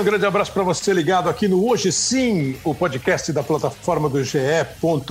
Um grande abraço para você ligado aqui no Hoje Sim, o podcast da plataforma do GE.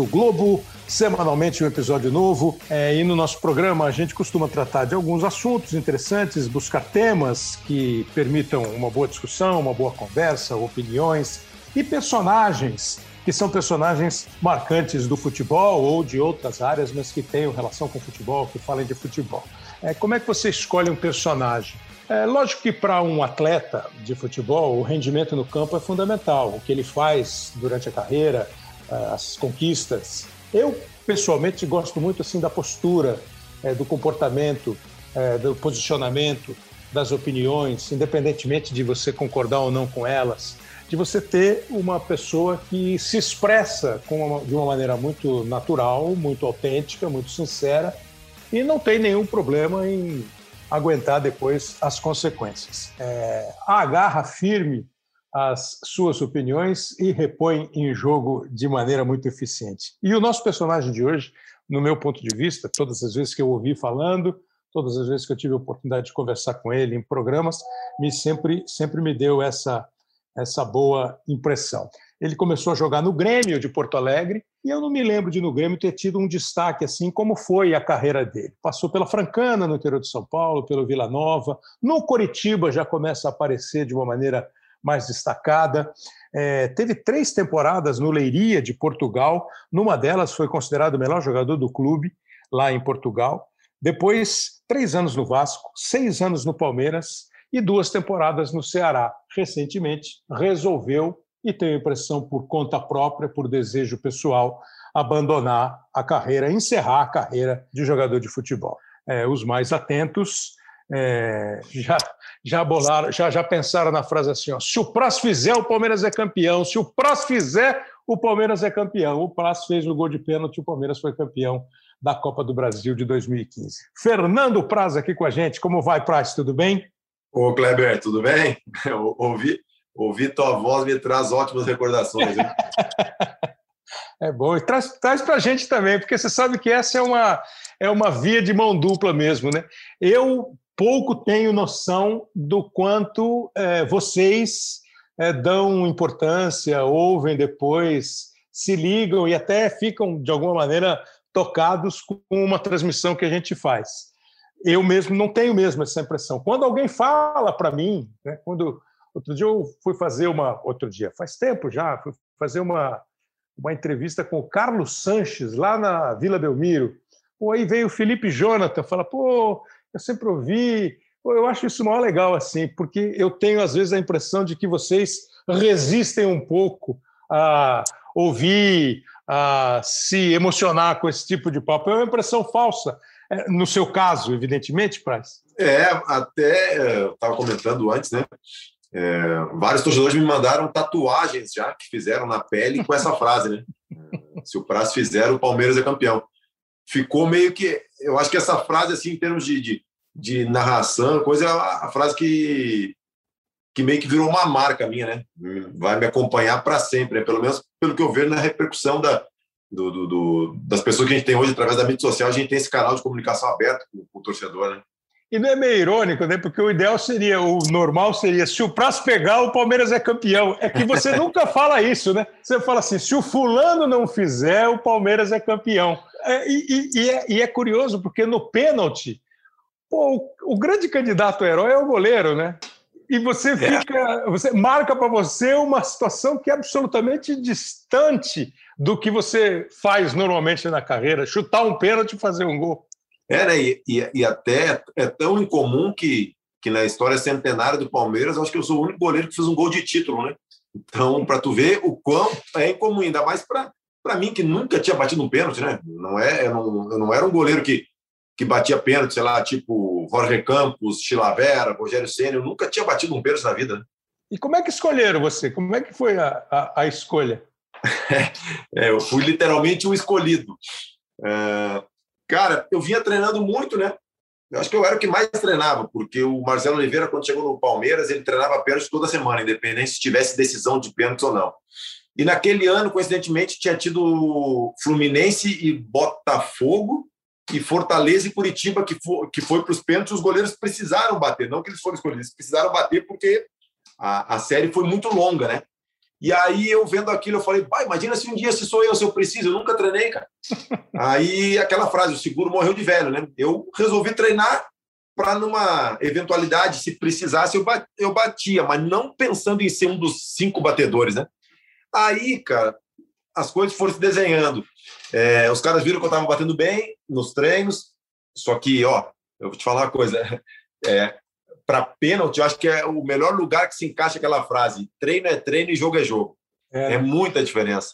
Globo. Semanalmente um episódio novo. É, e no nosso programa a gente costuma tratar de alguns assuntos interessantes, buscar temas que permitam uma boa discussão, uma boa conversa, opiniões e personagens que são personagens marcantes do futebol ou de outras áreas, mas que tenham relação com futebol, que falem de futebol. É, como é que você escolhe um personagem? É lógico que para um atleta de futebol, o rendimento no campo é fundamental. O que ele faz durante a carreira, é, as conquistas. Eu, pessoalmente, gosto muito assim da postura, é, do comportamento, é, do posicionamento, das opiniões, independentemente de você concordar ou não com elas, de você ter uma pessoa que se expressa uma, de uma maneira muito natural, muito autêntica, muito sincera e não tem nenhum problema em aguentar depois as consequências. É, agarra firme as suas opiniões e repõe em jogo de maneira muito eficiente. E o nosso personagem de hoje, no meu ponto de vista, todas as vezes que eu ouvi falando, todas as vezes que eu tive a oportunidade de conversar com ele em programas, me sempre sempre me deu essa essa boa impressão. Ele começou a jogar no Grêmio de Porto Alegre e eu não me lembro de no Grêmio ter tido um destaque assim como foi a carreira dele. Passou pela Francana, no interior de São Paulo, pelo Vila Nova, no Coritiba já começa a aparecer de uma maneira mais destacada. É, teve três temporadas no Leiria de Portugal, numa delas foi considerado o melhor jogador do clube lá em Portugal. Depois, três anos no Vasco, seis anos no Palmeiras e duas temporadas no Ceará. Recentemente, resolveu e tenho a impressão, por conta própria, por desejo pessoal, abandonar a carreira, encerrar a carreira de jogador de futebol. É, os mais atentos é, já, já bolaram, já, já pensaram na frase assim: ó, se o Praz fizer, o Palmeiras é campeão. Se o Praz fizer, o Palmeiras é campeão. O Praz fez o gol de pênalti, o Palmeiras foi campeão da Copa do Brasil de 2015. Fernando Praz aqui com a gente. Como vai, Praz? Tudo bem? Ô, Kleber, tudo bem? Eu ouvi, Ouvir tua voz me traz ótimas recordações. é bom. E traz, traz para a gente também, porque você sabe que essa é uma, é uma via de mão dupla mesmo. Né? Eu pouco tenho noção do quanto é, vocês é, dão importância, ouvem depois, se ligam e até ficam, de alguma maneira, tocados com uma transmissão que a gente faz. Eu mesmo não tenho mesmo essa impressão. Quando alguém fala para mim, né, quando Outro dia eu fui fazer uma. Outro dia, faz tempo já, fui fazer uma, uma entrevista com o Carlos Sanches, lá na Vila Belmiro. Pô, aí veio o Felipe Jonathan, fala, pô, eu sempre ouvi. Pô, eu acho isso maior legal, assim, porque eu tenho, às vezes, a impressão de que vocês resistem um pouco a ouvir, a se emocionar com esse tipo de papo. É uma impressão falsa. É, no seu caso, evidentemente, Praz. É, até eu estava comentando antes, né? É, vários torcedores me mandaram tatuagens já que fizeram na pele com essa frase, né? É, se o Prazo fizer, o Palmeiras é campeão. Ficou meio que. Eu acho que essa frase, assim, em termos de, de, de narração, coisa, é a frase que, que meio que virou uma marca minha, né? Vai me acompanhar para sempre, né? pelo menos pelo que eu vejo na repercussão da, do, do, do, das pessoas que a gente tem hoje através da mídia social. A gente tem esse canal de comunicação aberto com, com o torcedor, né? E não é meio irônico, né? Porque o ideal seria, o normal seria, se o Prazo pegar, o Palmeiras é campeão. É que você nunca fala isso, né? Você fala assim, se o fulano não fizer, o Palmeiras é campeão. É, e, e, é, e, é, curioso, porque no pênalti, pô, o, o, grande candidato herói é o goleiro, né? E você é. fica, você marca para você uma situação que é absolutamente distante do que você faz normalmente na carreira, chutar um pênalti e fazer um gol. É, né? E, e, e, até é tão incomum que, que na história centenária do Palmeiras, acho que eu sou o único goleiro que fez um gol de título, né? Então, para tu ver o quão é incomum, ainda mais para mim, que nunca tinha batido um pênalti, né? Não é, eu, não, eu não era um goleiro que, que batia pênalti, sei lá, tipo Jorge Campos, Chilavera, Rogério Senna, eu nunca tinha batido um pênalti na vida. Né? E como é que escolheram você? Como é que foi a, a, a escolha? é, eu fui literalmente o escolhido. É, Cara, eu vinha treinando muito, né? Eu acho que eu era o que mais treinava, porque o Marcelo Oliveira, quando chegou no Palmeiras, ele treinava pênalti toda semana, independente se tivesse decisão de pênalti ou não. E naquele ano, coincidentemente, tinha tido Fluminense e Botafogo, e Fortaleza e Curitiba, que foi, que foi para os pênaltis, os goleiros precisaram bater, não que eles foram escolhidos, precisaram bater porque a, a série foi muito longa, né? E aí eu vendo aquilo, eu falei, pai, imagina se um dia se sou eu, se eu preciso, eu nunca treinei, cara. aí aquela frase, o seguro morreu de velho, né? Eu resolvi treinar para numa eventualidade, se precisasse, eu batia, mas não pensando em ser um dos cinco batedores, né? Aí, cara, as coisas foram se desenhando. É, os caras viram que eu estava batendo bem nos treinos, só que, ó, eu vou te falar uma coisa, é, para pênalti, eu acho que é o melhor lugar que se encaixa aquela frase: treino é treino e jogo é jogo. É, é muita diferença.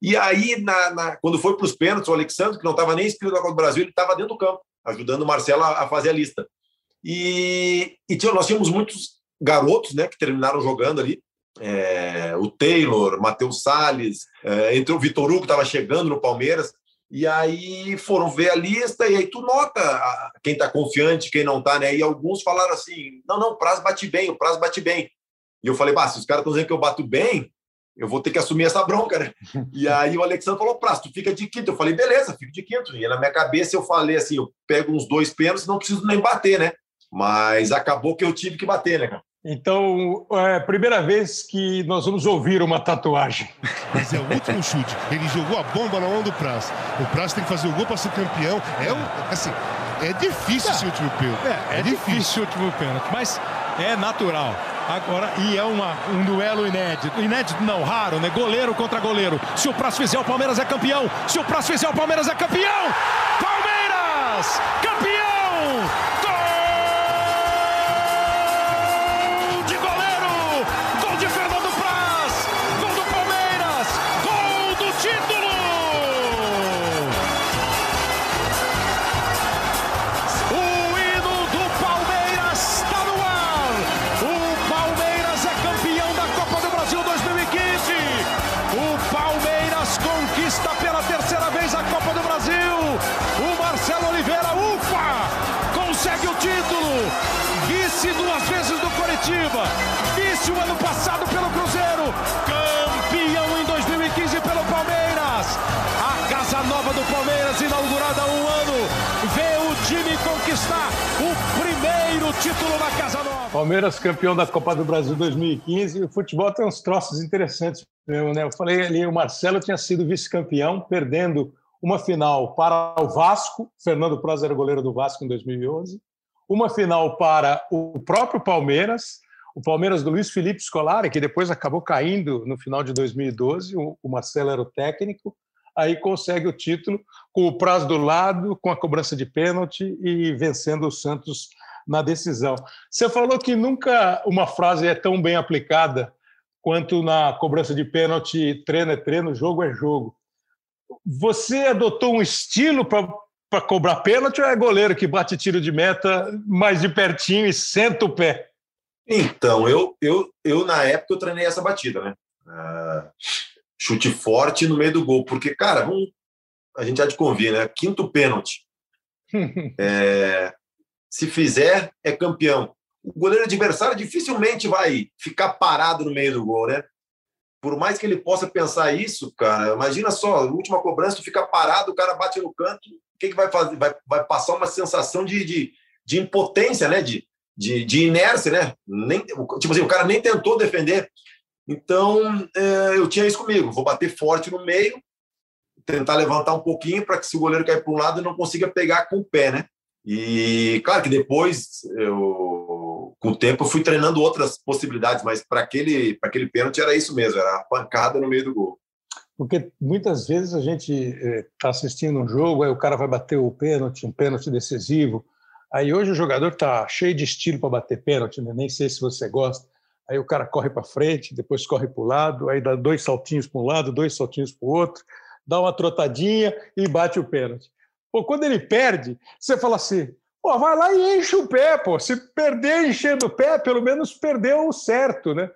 E aí, na, na, quando foi para os pênaltis, o Alexandre, que não estava nem inscrito na Copa do Brasil, ele estava dentro do campo, ajudando o Marcelo a, a fazer a lista. E, e tinha, nós tínhamos muitos garotos né, que terminaram jogando ali. É, o Taylor, Matheus Salles, é, entre o Vitor Hugo, que estava chegando no Palmeiras. E aí foram ver a lista, e aí tu nota quem está confiante, quem não está, né? E alguns falaram assim: não, não, o prazo bate bem, o prazo bate bem. E eu falei, bah, se os caras estão dizendo que eu bato bem, eu vou ter que assumir essa bronca, né? E aí o Alexandre falou, prazo, tu fica de quinto. Eu falei, beleza, fico de quinto. E na minha cabeça eu falei assim: eu pego uns dois pênaltis, não preciso nem bater, né? Mas acabou que eu tive que bater, né, cara? Então, é a primeira vez que nós vamos ouvir uma tatuagem. Mas é o último chute. Ele jogou a bomba na mão do Praz. O Praz tem que fazer o gol para ser campeão. É um, assim, é difícil é. esse último pênalti. É, é, é difícil. difícil o último pênalti, mas é natural. Agora, e é uma, um duelo inédito. Inédito não, raro, né? Goleiro contra goleiro. Se o Praz fizer, o Palmeiras é campeão. Se o Praz fizer, o Palmeiras é campeão. Palmeiras! Campeão! título Palmeiras campeão da Copa do Brasil 2015. O futebol tem uns troços interessantes mesmo, né? Eu falei ali, o Marcelo tinha sido vice-campeão, perdendo uma final para o Vasco. Fernando Praz era goleiro do Vasco em 2011. Uma final para o próprio Palmeiras. O Palmeiras do Luiz Felipe Scolari, que depois acabou caindo no final de 2012. O Marcelo era o técnico aí consegue o título com o prazo do lado, com a cobrança de pênalti e vencendo o Santos na decisão. Você falou que nunca uma frase é tão bem aplicada quanto na cobrança de pênalti, treino é treino, jogo é jogo. Você adotou um estilo para cobrar pênalti ou é goleiro que bate tiro de meta mais de pertinho e senta o pé? Então, eu, eu, eu na época eu treinei essa batida, né? Uh, chute forte no meio do gol, porque, cara, vamos, a gente já de convir, né? Quinto pênalti. é, se fizer, é campeão. O goleiro adversário dificilmente vai ficar parado no meio do gol, né? Por mais que ele possa pensar isso, cara, imagina só, última cobrança, tu fica parado, o cara bate no canto, o que, que vai fazer? Vai, vai passar uma sensação de, de, de impotência, né? De, de, de, inércia, né? Nem, tipo assim, o cara nem tentou defender. Então, é, eu tinha isso comigo. Vou bater forte no meio, tentar levantar um pouquinho para que se o goleiro cair para um lado, não consiga pegar com o pé, né? E claro que depois, eu, com o tempo, eu fui treinando outras possibilidades, mas para aquele, aquele pênalti era isso mesmo, era a pancada no meio do gol. Porque muitas vezes a gente está eh, assistindo um jogo, aí o cara vai bater o pênalti, um pênalti decisivo. Aí hoje o jogador está cheio de estilo para bater pênalti, né? nem sei se você gosta. Aí o cara corre para frente, depois corre para o lado, aí dá dois saltinhos para um lado, dois saltinhos para o outro, dá uma trotadinha e bate o pênalti. Pô, quando ele perde, você fala assim: pô, vai lá e enche o pé, pô. Se perder enchendo o pé, pelo menos perdeu o certo, né?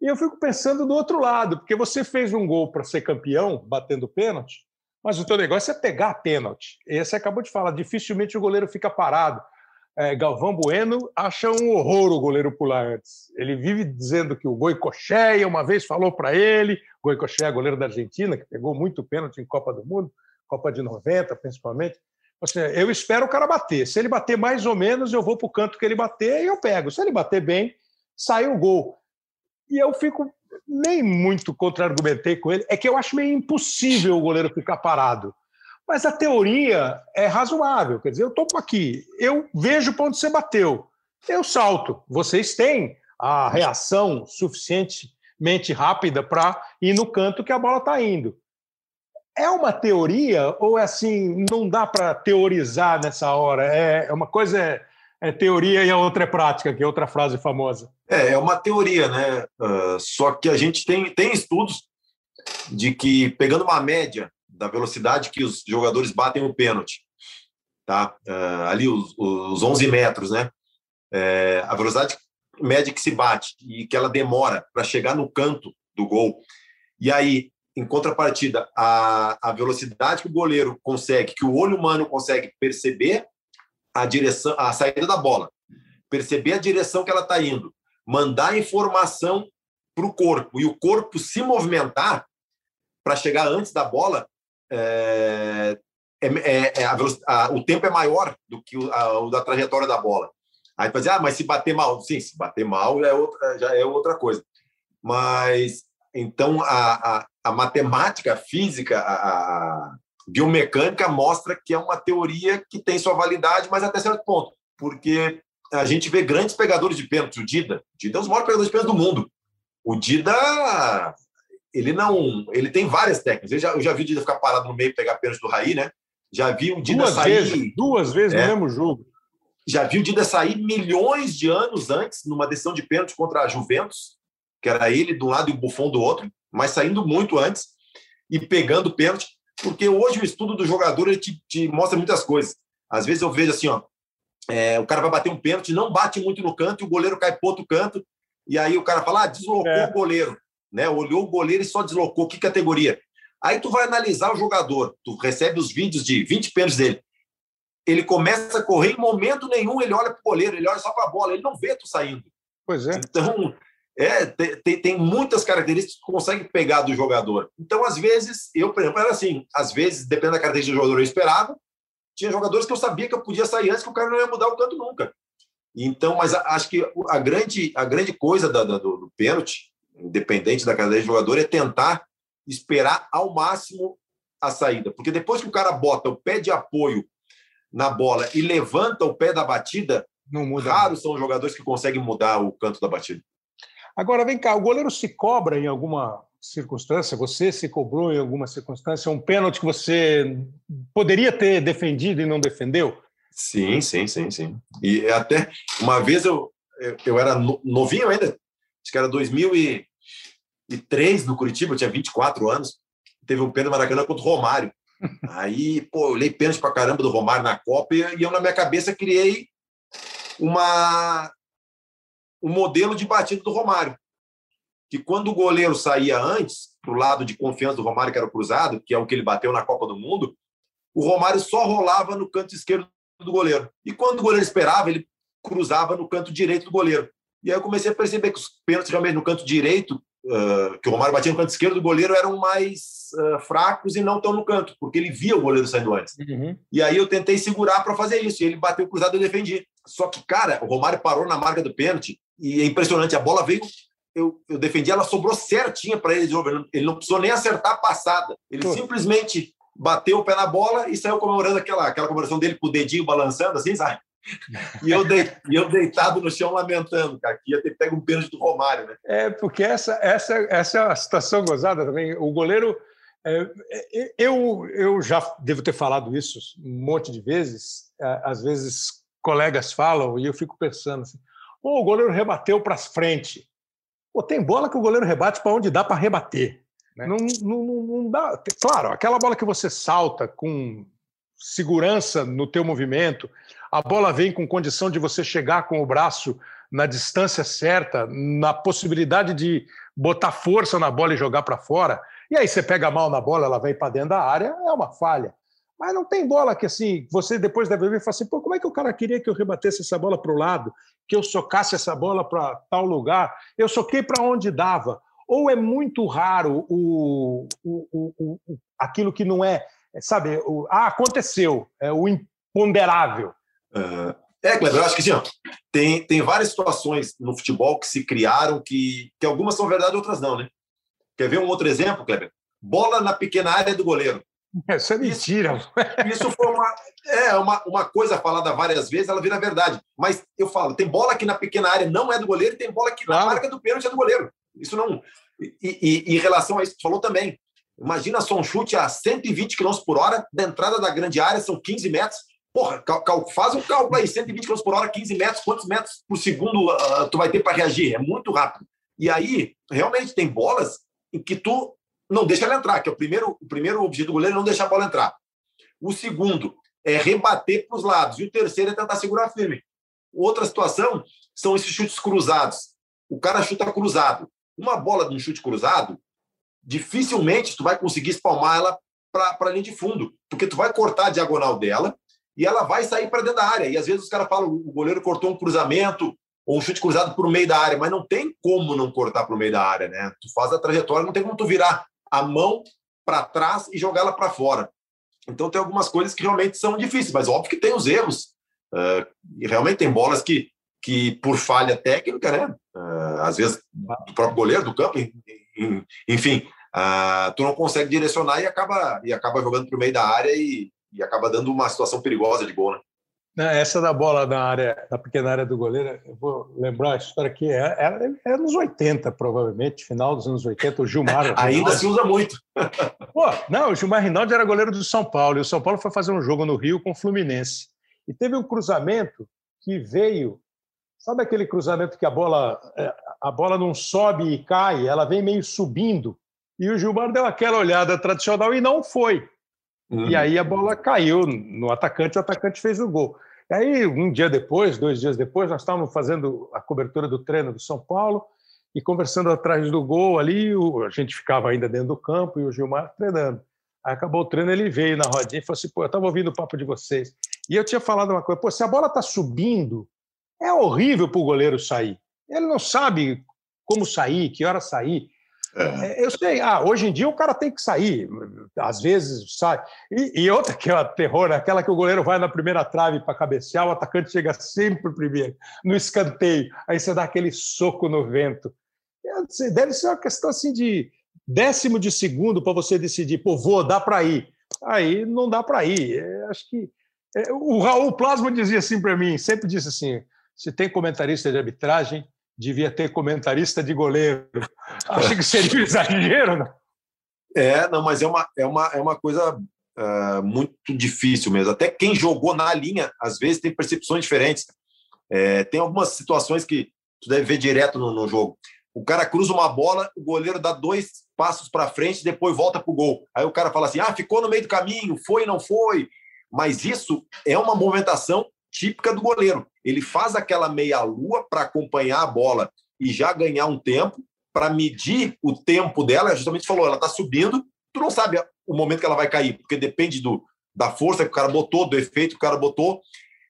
E eu fico pensando do outro lado, porque você fez um gol para ser campeão, batendo pênalti, mas o teu negócio é pegar pênalti. E você acabou de falar, dificilmente o goleiro fica parado. É, Galvão Bueno acha um horror o goleiro pular antes. Ele vive dizendo que o Goicocheia uma vez falou para ele, Goicocheia, goleiro da Argentina, que pegou muito pênalti em Copa do Mundo, Copa de 90, principalmente. Assim, eu espero o cara bater. Se ele bater mais ou menos, eu vou para o canto que ele bater e eu pego. Se ele bater bem, sai o gol. E eu fico nem muito contra-argumentei com ele, é que eu acho meio impossível o goleiro ficar parado. Mas a teoria é razoável. Quer dizer, eu estou aqui, eu vejo para onde você bateu, eu salto. Vocês têm a reação suficientemente rápida para ir no canto que a bola está indo. É uma teoria ou é assim, não dá para teorizar nessa hora? É uma coisa é, é, teoria e a outra é prática, que é outra frase famosa. É, é uma teoria, né? Uh, só que a gente tem, tem estudos de que, pegando uma média da velocidade que os jogadores batem o pênalti, tá? Uh, ali os, os 11 metros, né? É, a velocidade média que se bate e que ela demora para chegar no canto do gol. E aí, em contrapartida, a, a velocidade que o goleiro consegue, que o olho humano consegue perceber a direção, a saída da bola, perceber a direção que ela está indo, mandar informação para o corpo e o corpo se movimentar para chegar antes da bola, é, é, é, é a, a, o tempo é maior do que o, a, o da trajetória da bola. Aí dizer, ah, mas se bater mal, sim, se bater mal é outra, já é outra coisa. Mas então a, a, a matemática, a física, a, biomecânica mostra que é uma teoria que tem sua validade, mas até certo ponto, porque a gente vê grandes pegadores de pênalti. O Dida, o Dida é um dos maiores pegadores de pênalti do mundo. O Dida, ele não, ele tem várias técnicas. Eu já, eu já vi o Dida ficar parado no meio e pegar pênalti do Raí, né? Já vi o Dida duas sair vezes, duas vezes é, no mesmo jogo. Já vi o Dida sair milhões de anos antes numa decisão de pênalti contra a Juventus, que era ele de um lado e o Buffon do outro, mas saindo muito antes e pegando pênalti, porque hoje o estudo do jogador ele te, te mostra muitas coisas. Às vezes eu vejo assim, ó, é, o cara vai bater um pênalti, não bate muito no canto e o goleiro cai para outro canto, e aí o cara fala, ah, deslocou é. o goleiro, né? Olhou o goleiro e só deslocou. Que categoria? Aí tu vai analisar o jogador, tu recebe os vídeos de 20 pênaltis dele. Ele começa a correr em momento nenhum, ele olha para o goleiro, ele olha só para a bola, ele não vê tu saindo. Pois é. Então, é, tem, tem muitas características que consegue pegar do jogador. Então, às vezes, eu, por exemplo, era assim, às vezes, dependendo da característica do jogador, eu esperava, tinha jogadores que eu sabia que eu podia sair antes, que o cara não ia mudar o canto nunca. Então, mas acho que a grande, a grande coisa da, da, do, do pênalti, independente da característica do jogador, é tentar esperar ao máximo a saída. Porque depois que o cara bota o pé de apoio na bola e levanta o pé da batida, não muda. raros são os jogadores que conseguem mudar o canto da batida. Agora, vem cá, o goleiro se cobra em alguma circunstância, você se cobrou em alguma circunstância um pênalti que você poderia ter defendido e não defendeu? Sim, sim, sim, sim. E até uma vez eu, eu era novinho ainda, acho que era 2003 no Curitiba, eu tinha 24 anos, teve um pênalti Maracanã contra o Romário. Aí, pô, eu olhei pênalti pra caramba do Romário na Copa e eu, na minha cabeça, criei uma o modelo de batida do Romário. Que quando o goleiro saía antes, para o lado de confiança do Romário, que era o cruzado, que é o que ele bateu na Copa do Mundo, o Romário só rolava no canto esquerdo do goleiro. E quando o goleiro esperava, ele cruzava no canto direito do goleiro. E aí eu comecei a perceber que os pênaltis realmente no canto direito, uh, que o Romário batia no canto esquerdo do goleiro, eram mais uh, fracos e não tão no canto, porque ele via o goleiro saindo antes. Uhum. E aí eu tentei segurar para fazer isso. E ele bateu cruzado e eu defendi. Só que, cara, o Romário parou na marca do pênalti e é impressionante. A bola veio, eu, eu defendi, ela sobrou certinha para ele de novo. Ele não precisou nem acertar a passada. Ele Pô. simplesmente bateu o pé na bola e saiu comemorando aquela, aquela comemoração dele com o dedinho balançando, assim, sabe? E eu, de, e eu deitado no chão lamentando, cara, que ia ter pego um pênalti do Romário, né? É, porque essa, essa, essa é a situação gozada também. O goleiro. É, é eu, eu já devo ter falado isso um monte de vezes. É, às vezes colegas falam e eu fico pensando assim: Pô, o goleiro rebateu para frente. Pô, tem bola que o goleiro rebate para onde dá para rebater. Né? Não, não, não dá. Claro, aquela bola que você salta com segurança no teu movimento, a bola vem com condição de você chegar com o braço na distância certa, na possibilidade de botar força na bola e jogar para fora. E aí você pega mal na bola, ela vem para dentro da área, é uma falha. Mas não tem bola que assim, você depois deve ver e fala assim, pô, como é que o cara queria que eu rebatesse essa bola para o lado, que eu socasse essa bola para tal lugar? Eu soquei para onde dava. Ou é muito raro o, o, o, o aquilo que não é, sabe, ah, aconteceu, é o imponderável. É, Cleber, eu acho que ó, tem, tem várias situações no futebol que se criaram que, que algumas são verdade, outras não, né? Quer ver um outro exemplo, Kleber? Bola na pequena área do goleiro. Isso é mentira. Isso, isso foi uma, é, uma, uma coisa falada várias vezes, ela vira verdade. Mas eu falo, tem bola que na pequena área não é do goleiro, e tem bola que claro. na marca do pênalti é do goleiro. Isso não. E, e, em relação a isso falou também, imagina só um chute a 120 km por hora, da entrada da grande área são 15 metros. Porra, faz um cálculo aí, 120 km por hora, 15 metros, quantos metros por segundo uh, tu vai ter para reagir? É muito rápido. E aí, realmente, tem bolas em que tu não deixa ela entrar, que é o primeiro, o primeiro objetivo do goleiro é não deixar a bola entrar. O segundo é rebater para os lados. E o terceiro é tentar segurar firme. Outra situação são esses chutes cruzados. O cara chuta cruzado. Uma bola de um chute cruzado, dificilmente tu vai conseguir espalmar ela para a linha de fundo, porque tu vai cortar a diagonal dela e ela vai sair para dentro da área. E às vezes os caras falam, o goleiro cortou um cruzamento ou um chute cruzado por meio da área, mas não tem como não cortar por meio da área, né? Tu faz a trajetória, não tem como tu virar a mão para trás e jogar ela para fora. Então tem algumas coisas que realmente são difíceis, mas óbvio que tem os erros. Uh, e realmente tem bolas que, que por falha técnica, né? Uh, às vezes do próprio goleiro, do campo, enfim, uh, tu não consegue direcionar e acaba, e acaba jogando para o meio da área e, e acaba dando uma situação perigosa de gol, né? Essa da bola na área, na pequena área do goleiro, eu vou lembrar a história que era, era, era nos 80, provavelmente, final dos anos 80, o Gilmar. Ainda se usa muito. Pô, não, o Gilmar Rinaldi era goleiro do São Paulo, e o São Paulo foi fazer um jogo no Rio com o Fluminense. E teve um cruzamento que veio. Sabe aquele cruzamento que a bola, é, a bola não sobe e cai, ela vem meio subindo. E o Gilmar deu aquela olhada tradicional e não foi. Uhum. E aí a bola caiu no atacante, o atacante fez o gol. E aí, um dia depois, dois dias depois, nós estávamos fazendo a cobertura do treino do São Paulo e conversando atrás do gol ali, a gente ficava ainda dentro do campo e o Gilmar treinando. Aí acabou o treino, ele veio na rodinha e falou assim: pô, eu estava ouvindo o papo de vocês. E eu tinha falado uma coisa: pô, se a bola está subindo, é horrível para o goleiro sair. Ele não sabe como sair, que hora sair. É. é. Eu sei, ah, hoje em dia o cara tem que sair, às vezes sai. E, e outra que é o terror, é aquela que o goleiro vai na primeira trave para cabecear, o atacante chega sempre primeiro, no escanteio, aí você dá aquele soco no vento. Deve ser uma questão assim de décimo de segundo para você decidir, pô, vou, dá para ir. Aí não dá para ir. É, acho que. É, o Raul Plasma dizia assim para mim, sempre disse assim: se tem comentarista de arbitragem, devia ter comentarista de goleiro. Acho que seria um exagero, não? É, não, mas é uma, é uma, é uma coisa uh, muito difícil mesmo. Até quem jogou na linha, às vezes, tem percepções diferentes. É, tem algumas situações que tu deve ver direto no, no, jogo. O cara cruza uma bola, o goleiro dá dois passos para frente, depois volta para o gol. Aí o cara fala assim: ah, ficou no meio do caminho, foi, não foi. Mas isso é uma movimentação típica do goleiro. Ele faz aquela meia-lua para acompanhar a bola e já ganhar um tempo, para medir o tempo dela. Justamente falou, ela está subindo, tu não sabe o momento que ela vai cair, porque depende do, da força que o cara botou, do efeito que o cara botou.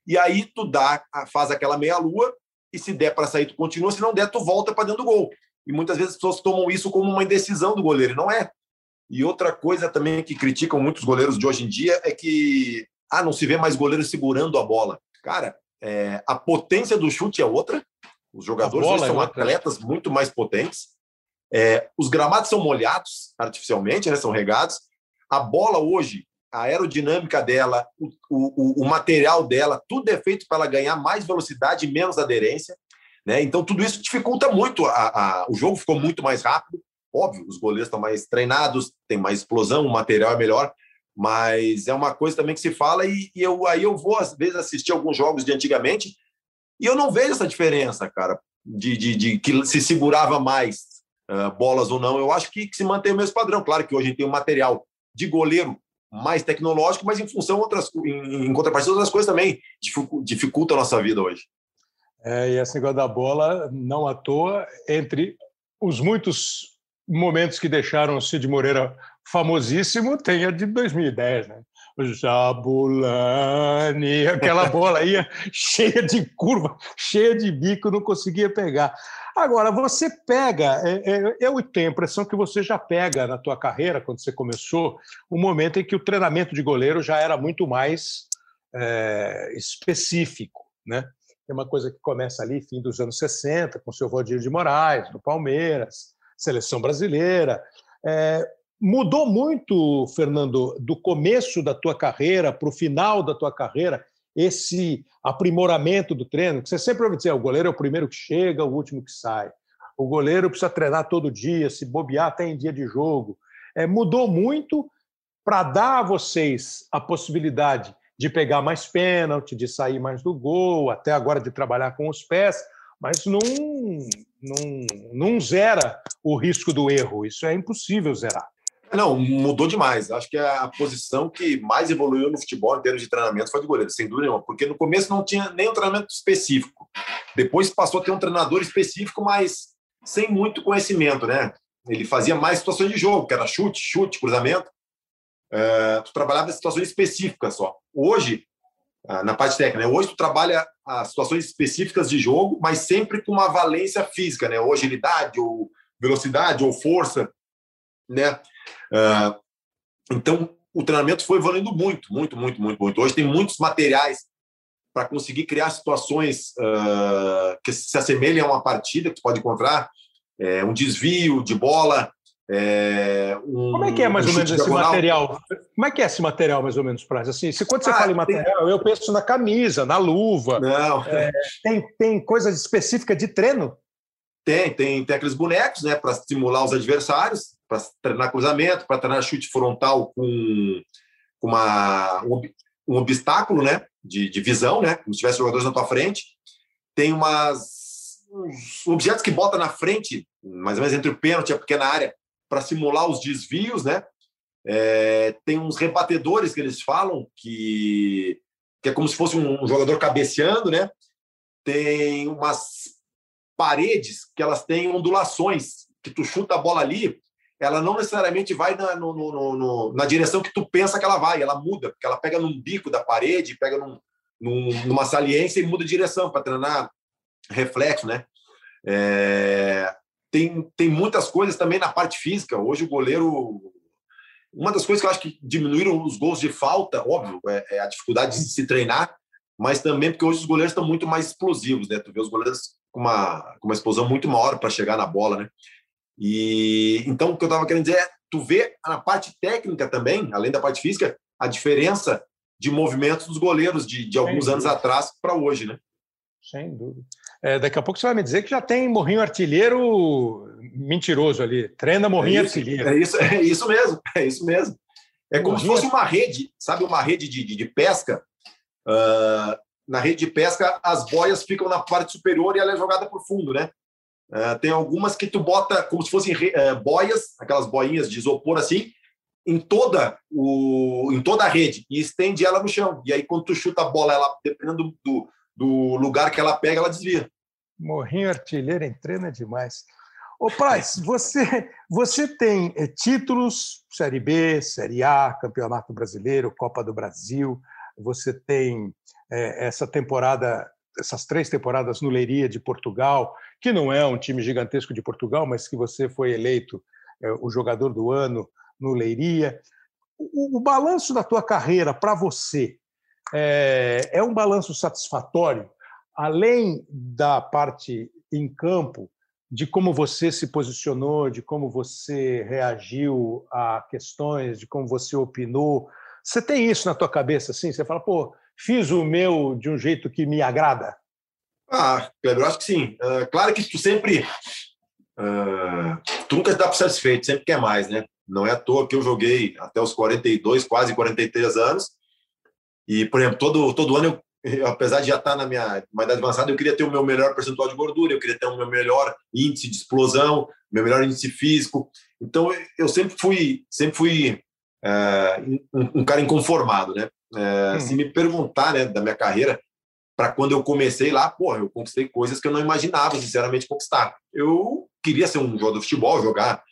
E aí tu dá, faz aquela meia-lua, e se der para sair, tu continua, se não der, tu volta para dentro do gol. E muitas vezes as pessoas tomam isso como uma indecisão do goleiro, não é. E outra coisa também que criticam muitos goleiros de hoje em dia é que ah, não se vê mais goleiro segurando a bola. Cara, é, a potência do chute é outra. Os jogadores hoje é são é atletas muito mais potentes. É, os gramados são molhados artificialmente, né, são regados. A bola hoje, a aerodinâmica dela, o, o, o material dela, tudo é feito para ela ganhar mais velocidade e menos aderência. Né? Então, tudo isso dificulta muito. A, a, o jogo ficou muito mais rápido. Óbvio, os goleiros estão mais treinados, tem mais explosão, o material é melhor, mas é uma coisa também que se fala e, e, eu aí eu vou às vezes assistir alguns jogos de antigamente e eu não vejo essa diferença, cara, de, de, de que se segurava mais uh, bolas ou não. Eu acho que, que, se mantém o mesmo padrão. Claro que hoje a gente tem um material de goleiro mais tecnológico, mas em função outras em, em contrapartida outras coisas também dificultam a nossa vida hoje. É, e essa negócio da bola, não à toa, entre os muitos momentos que deixaram o Cid Moreira famosíssimo tem a de 2010, né? Jabulani, aquela bola aí cheia de curva, cheia de bico, não conseguia pegar. Agora, você pega, é, é, eu tenho a impressão que você já pega na tua carreira, quando você começou, o um momento em que o treinamento de goleiro já era muito mais é, específico. né? É uma coisa que começa ali, fim dos anos 60, com o seu Valdir de Moraes, no Palmeiras, seleção brasileira. É, mudou muito, Fernando, do começo da tua carreira para o final da tua carreira, esse aprimoramento do treino, que você sempre ouve dizer, o goleiro é o primeiro que chega, o último que sai. O goleiro precisa treinar todo dia, se bobear até em dia de jogo. É, mudou muito para dar a vocês a possibilidade de pegar mais pênalti, de sair mais do gol, até agora de trabalhar com os pés, mas não, não, não zera o risco do erro. Isso é impossível zerar. Não, mudou demais. Acho que a posição que mais evoluiu no futebol em termos de treinamento foi do goleiro, sem dúvida nenhuma, porque no começo não tinha nem um treinamento específico. Depois passou a ter um treinador específico, mas sem muito conhecimento, né? Ele fazia mais situações de jogo, que era chute, chute, cruzamento. É, tu trabalhava em situações específicas só. Hoje, ah, na parte técnica, né? hoje tu trabalha as situações específicas de jogo, mas sempre com uma valência física, né? Ou agilidade, ou velocidade, ou força, né? Uh, então, o treinamento foi evoluindo muito, muito, muito, muito, muito. Hoje tem muitos materiais para conseguir criar situações uh, que se assemelhem a uma partida que tu pode encontrar, é, um desvio de bola. É, um, Como é que é mais um ou menos esse diagonal? material? Como é que é esse material, mais ou menos, Praz? Assim, se quando você ah, fala em material, tem... eu penso na camisa, na luva. Não. É, tem, tem coisa específica de treino? Tem, tem, tem aqueles bonecos, né, para estimular os adversários, para treinar cruzamento, para treinar chute frontal com, com uma, um, um obstáculo, né, de, de visão, né, como se tivesse jogadores na tua frente. Tem umas uns objetos que bota na frente, mais ou menos entre o pênalti e a pequena área, para simular os desvios, né? É, tem uns rebatedores que eles falam que, que é como se fosse um, jogador cabeceando, né? Tem umas paredes que elas têm ondulações, que tu chuta a bola ali, ela não necessariamente vai na, no, no, no, na direção que tu pensa que ela vai, ela muda, porque ela pega num bico da parede, pega num, num, numa saliência e muda de direção para treinar reflexo, né? É, tem, tem muitas coisas também na parte física. Hoje o goleiro. Uma das coisas que eu acho que diminuíram os gols de falta, óbvio, é, é a dificuldade de se treinar, mas também porque hoje os goleiros estão muito mais explosivos, né? Tu vê os goleiros com uma, com uma explosão muito maior para chegar na bola, né? E então o que eu estava querendo dizer é, tu vê na parte técnica também, além da parte física, a diferença de movimentos dos goleiros de, de alguns anos atrás para hoje, né? Sem dúvida. É, daqui a pouco você vai me dizer que já tem morrinho artilheiro mentiroso ali. Treina morrinho é isso, artilheiro. É isso, é isso mesmo, é isso mesmo. É como morrinho... se fosse uma rede, sabe, uma rede de, de, de pesca. Uh, na rede de pesca, as boias ficam na parte superior e ela é jogada para o fundo, né? Uh, tem algumas que tu bota como se fossem uh, boias, aquelas boinhas de isopor assim, em toda o em toda a rede e estende ela no chão. E aí quando tu chuta a bola, ela dependendo do, do lugar que ela pega, ela desvia. Morrinho artilheiro é demais. Ô, Praz, você, você tem eh, títulos, Série B, Série A, Campeonato Brasileiro, Copa do Brasil, você tem é, essa temporada, essas três temporadas no Leiria de Portugal, que não é um time gigantesco de Portugal, mas que você foi eleito é, o jogador do ano no Leiria. O, o balanço da tua carreira para você é, é um balanço satisfatório, além da parte em campo, de como você se posicionou, de como você reagiu a questões, de como você opinou. Você tem isso na tua cabeça, assim? Você fala, pô, fiz o meu de um jeito que me agrada? Ah, Kleber, eu acho que sim. Uh, claro que tu sempre. Uh, tu nunca para satisfeito, sempre quer mais, né? Não é à toa que eu joguei até os 42, quase 43 anos. E, por exemplo, todo, todo ano, eu, apesar de já estar na minha idade avançada, eu queria ter o meu melhor percentual de gordura, eu queria ter o meu melhor índice de explosão, meu melhor índice físico. Então, eu sempre fui, sempre fui uh, um, um, cara inconformado, né? Uh, hum. Se me perguntar, né, da minha carreira, para quando eu comecei lá, porra, eu conquistei coisas que eu não imaginava, sinceramente, conquistar. Eu queria ser um jogador de futebol, jogar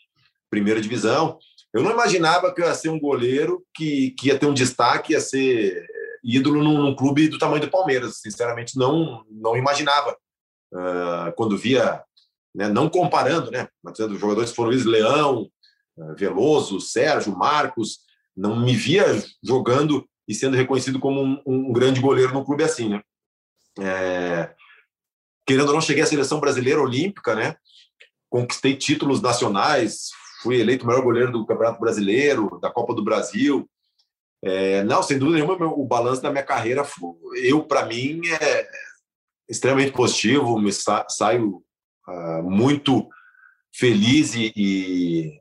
primeira divisão. Eu não imaginava que eu ia ser um goleiro que, que ia ter um destaque, ia ser ídolo num, num clube do tamanho do Palmeiras. Sinceramente, não, não imaginava. Uh, quando via, né, não comparando, né, mas os jogadores foram Luiz Leão, uh, Veloso, Sérgio, Marcos, não me via jogando e sendo reconhecido como um, um grande goleiro num clube assim, né? É, querendo ou não, cheguei à seleção brasileira olímpica, né? Conquistei títulos nacionais, fui eleito o melhor goleiro do Campeonato Brasileiro, da Copa do Brasil. É, não, sem dúvida nenhuma, o balanço da minha carreira, eu, para mim, é extremamente positivo, me sa saio uh, muito feliz e, e,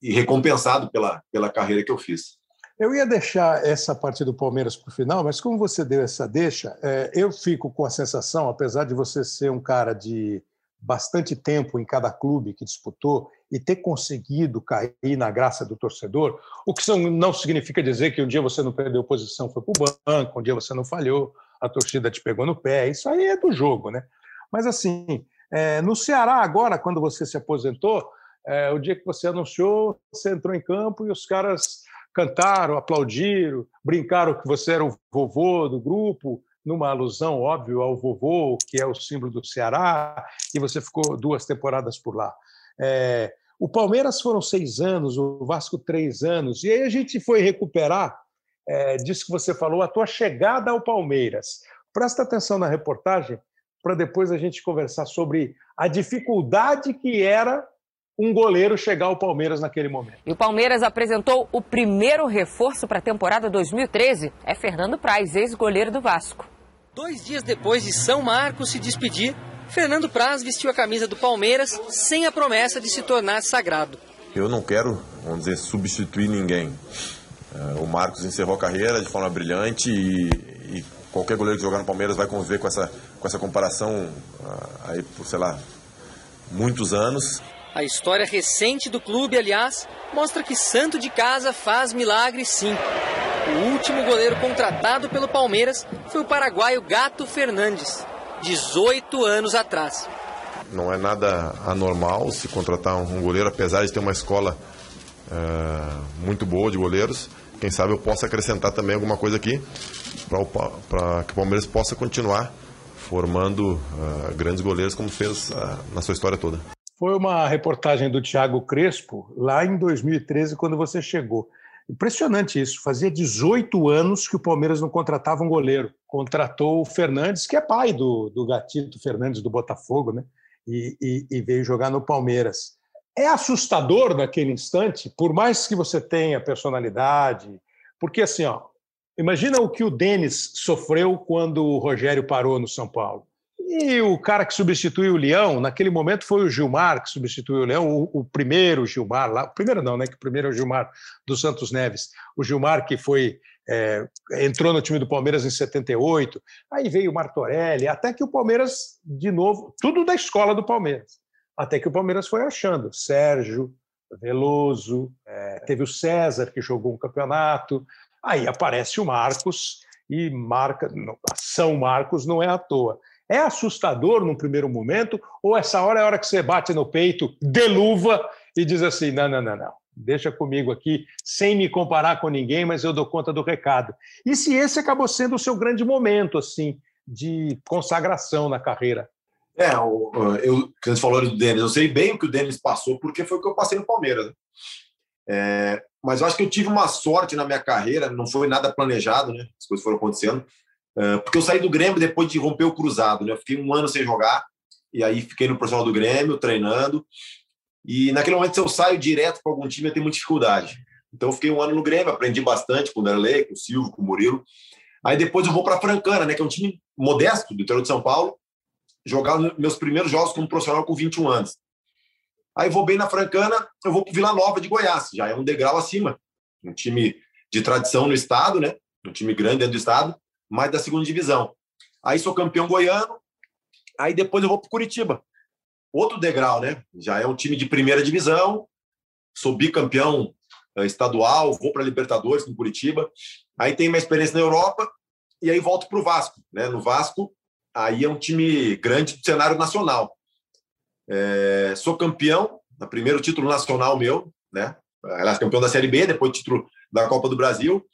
e, recompensado pela, pela carreira que eu fiz. Eu ia deixar essa parte do Palmeiras para o final, mas como você deu essa deixa, é, eu fico com a sensação, apesar de você ser um cara de bastante tempo em cada clube que disputou e ter conseguido cair na graça do torcedor, o que não significa dizer que um dia você não perdeu posição, foi para o banco, um dia você não falhou, a torcida te pegou no pé, isso aí é do jogo, né? Mas assim, é, no Ceará agora, quando você se aposentou, é, o dia que você anunciou, você entrou em campo e os caras cantaram, aplaudiram, brincaram que você era o vovô do grupo, numa alusão, óbvio, ao vovô, que é o símbolo do Ceará, e você ficou duas temporadas por lá. É, o Palmeiras foram seis anos, o Vasco três anos, e aí a gente foi recuperar é, disso que você falou, a tua chegada ao Palmeiras. Presta atenção na reportagem para depois a gente conversar sobre a dificuldade que era um goleiro chegar ao Palmeiras naquele momento. E o Palmeiras apresentou o primeiro reforço para a temporada 2013. É Fernando Praz, ex-goleiro do Vasco. Dois dias depois de São Marcos se despedir, Fernando Praz vestiu a camisa do Palmeiras sem a promessa de se tornar sagrado. Eu não quero, vamos dizer, substituir ninguém. É, o Marcos encerrou a carreira de forma brilhante e, e qualquer goleiro que jogar no Palmeiras vai conviver com essa, com essa comparação ah, aí por, sei lá, muitos anos. A história recente do clube, aliás, mostra que santo de casa faz milagre sim. O último goleiro contratado pelo Palmeiras foi o paraguaio Gato Fernandes, 18 anos atrás. Não é nada anormal se contratar um goleiro, apesar de ter uma escola é, muito boa de goleiros. Quem sabe eu possa acrescentar também alguma coisa aqui para que o Palmeiras possa continuar formando uh, grandes goleiros como fez uh, na sua história toda. Foi uma reportagem do Thiago Crespo, lá em 2013, quando você chegou. Impressionante isso. Fazia 18 anos que o Palmeiras não contratava um goleiro. Contratou o Fernandes, que é pai do, do Gatito Fernandes do Botafogo, né? E, e, e veio jogar no Palmeiras. É assustador naquele instante, por mais que você tenha personalidade, porque assim, ó, imagina o que o Denis sofreu quando o Rogério parou no São Paulo. E o cara que substituiu o Leão, naquele momento foi o Gilmar que substituiu o Leão, o, o, primeiro Gilmar lá, o primeiro não, né? Que o primeiro é o Gilmar dos Santos Neves. O Gilmar que foi é, entrou no time do Palmeiras em 78, aí veio o Martorelli, até que o Palmeiras, de novo, tudo da escola do Palmeiras, até que o Palmeiras foi achando Sérgio, Veloso, é, teve o César que jogou um campeonato, aí aparece o Marcos e marca, São Marcos não é à toa. É assustador num primeiro momento, ou essa hora é a hora que você bate no peito, de luva, e diz assim: não, não, não, não, deixa comigo aqui, sem me comparar com ninguém, mas eu dou conta do recado. E se esse acabou sendo o seu grande momento, assim, de consagração na carreira? É, eu, eu, você falou do Denis, eu sei bem o que o Denis passou, porque foi o que eu passei no Palmeiras. Né? É, mas eu acho que eu tive uma sorte na minha carreira, não foi nada planejado, né? As coisas foram acontecendo. É, porque eu saí do Grêmio depois de romper o cruzado, né? Eu fiquei um ano sem jogar, e aí fiquei no profissional do Grêmio, treinando. E naquele momento, se eu saio direto para algum time, eu tenho muita dificuldade. Então, eu fiquei um ano no Grêmio, aprendi bastante com o Derlei, com o Silvio, com o Murilo. Aí depois eu vou para a Francana, né? Que é um time modesto do interior de São Paulo, jogar meus primeiros jogos como profissional com 21 anos. Aí vou bem na Francana, eu vou para Vila Nova de Goiás, já é um degrau acima. Um time de tradição no estado, né? Um time grande dentro do estado mais da segunda divisão. Aí sou campeão goiano, aí depois eu vou para Curitiba. Outro degrau, né? Já é um time de primeira divisão, sou bicampeão eh, estadual, vou para Libertadores com Curitiba. Aí tenho uma experiência na Europa e aí volto para o Vasco. Né? No Vasco, aí é um time grande do cenário nacional. É, sou campeão, no primeiro título nacional meu, né? Aliás, campeão da Série B, depois título da Copa do Brasil.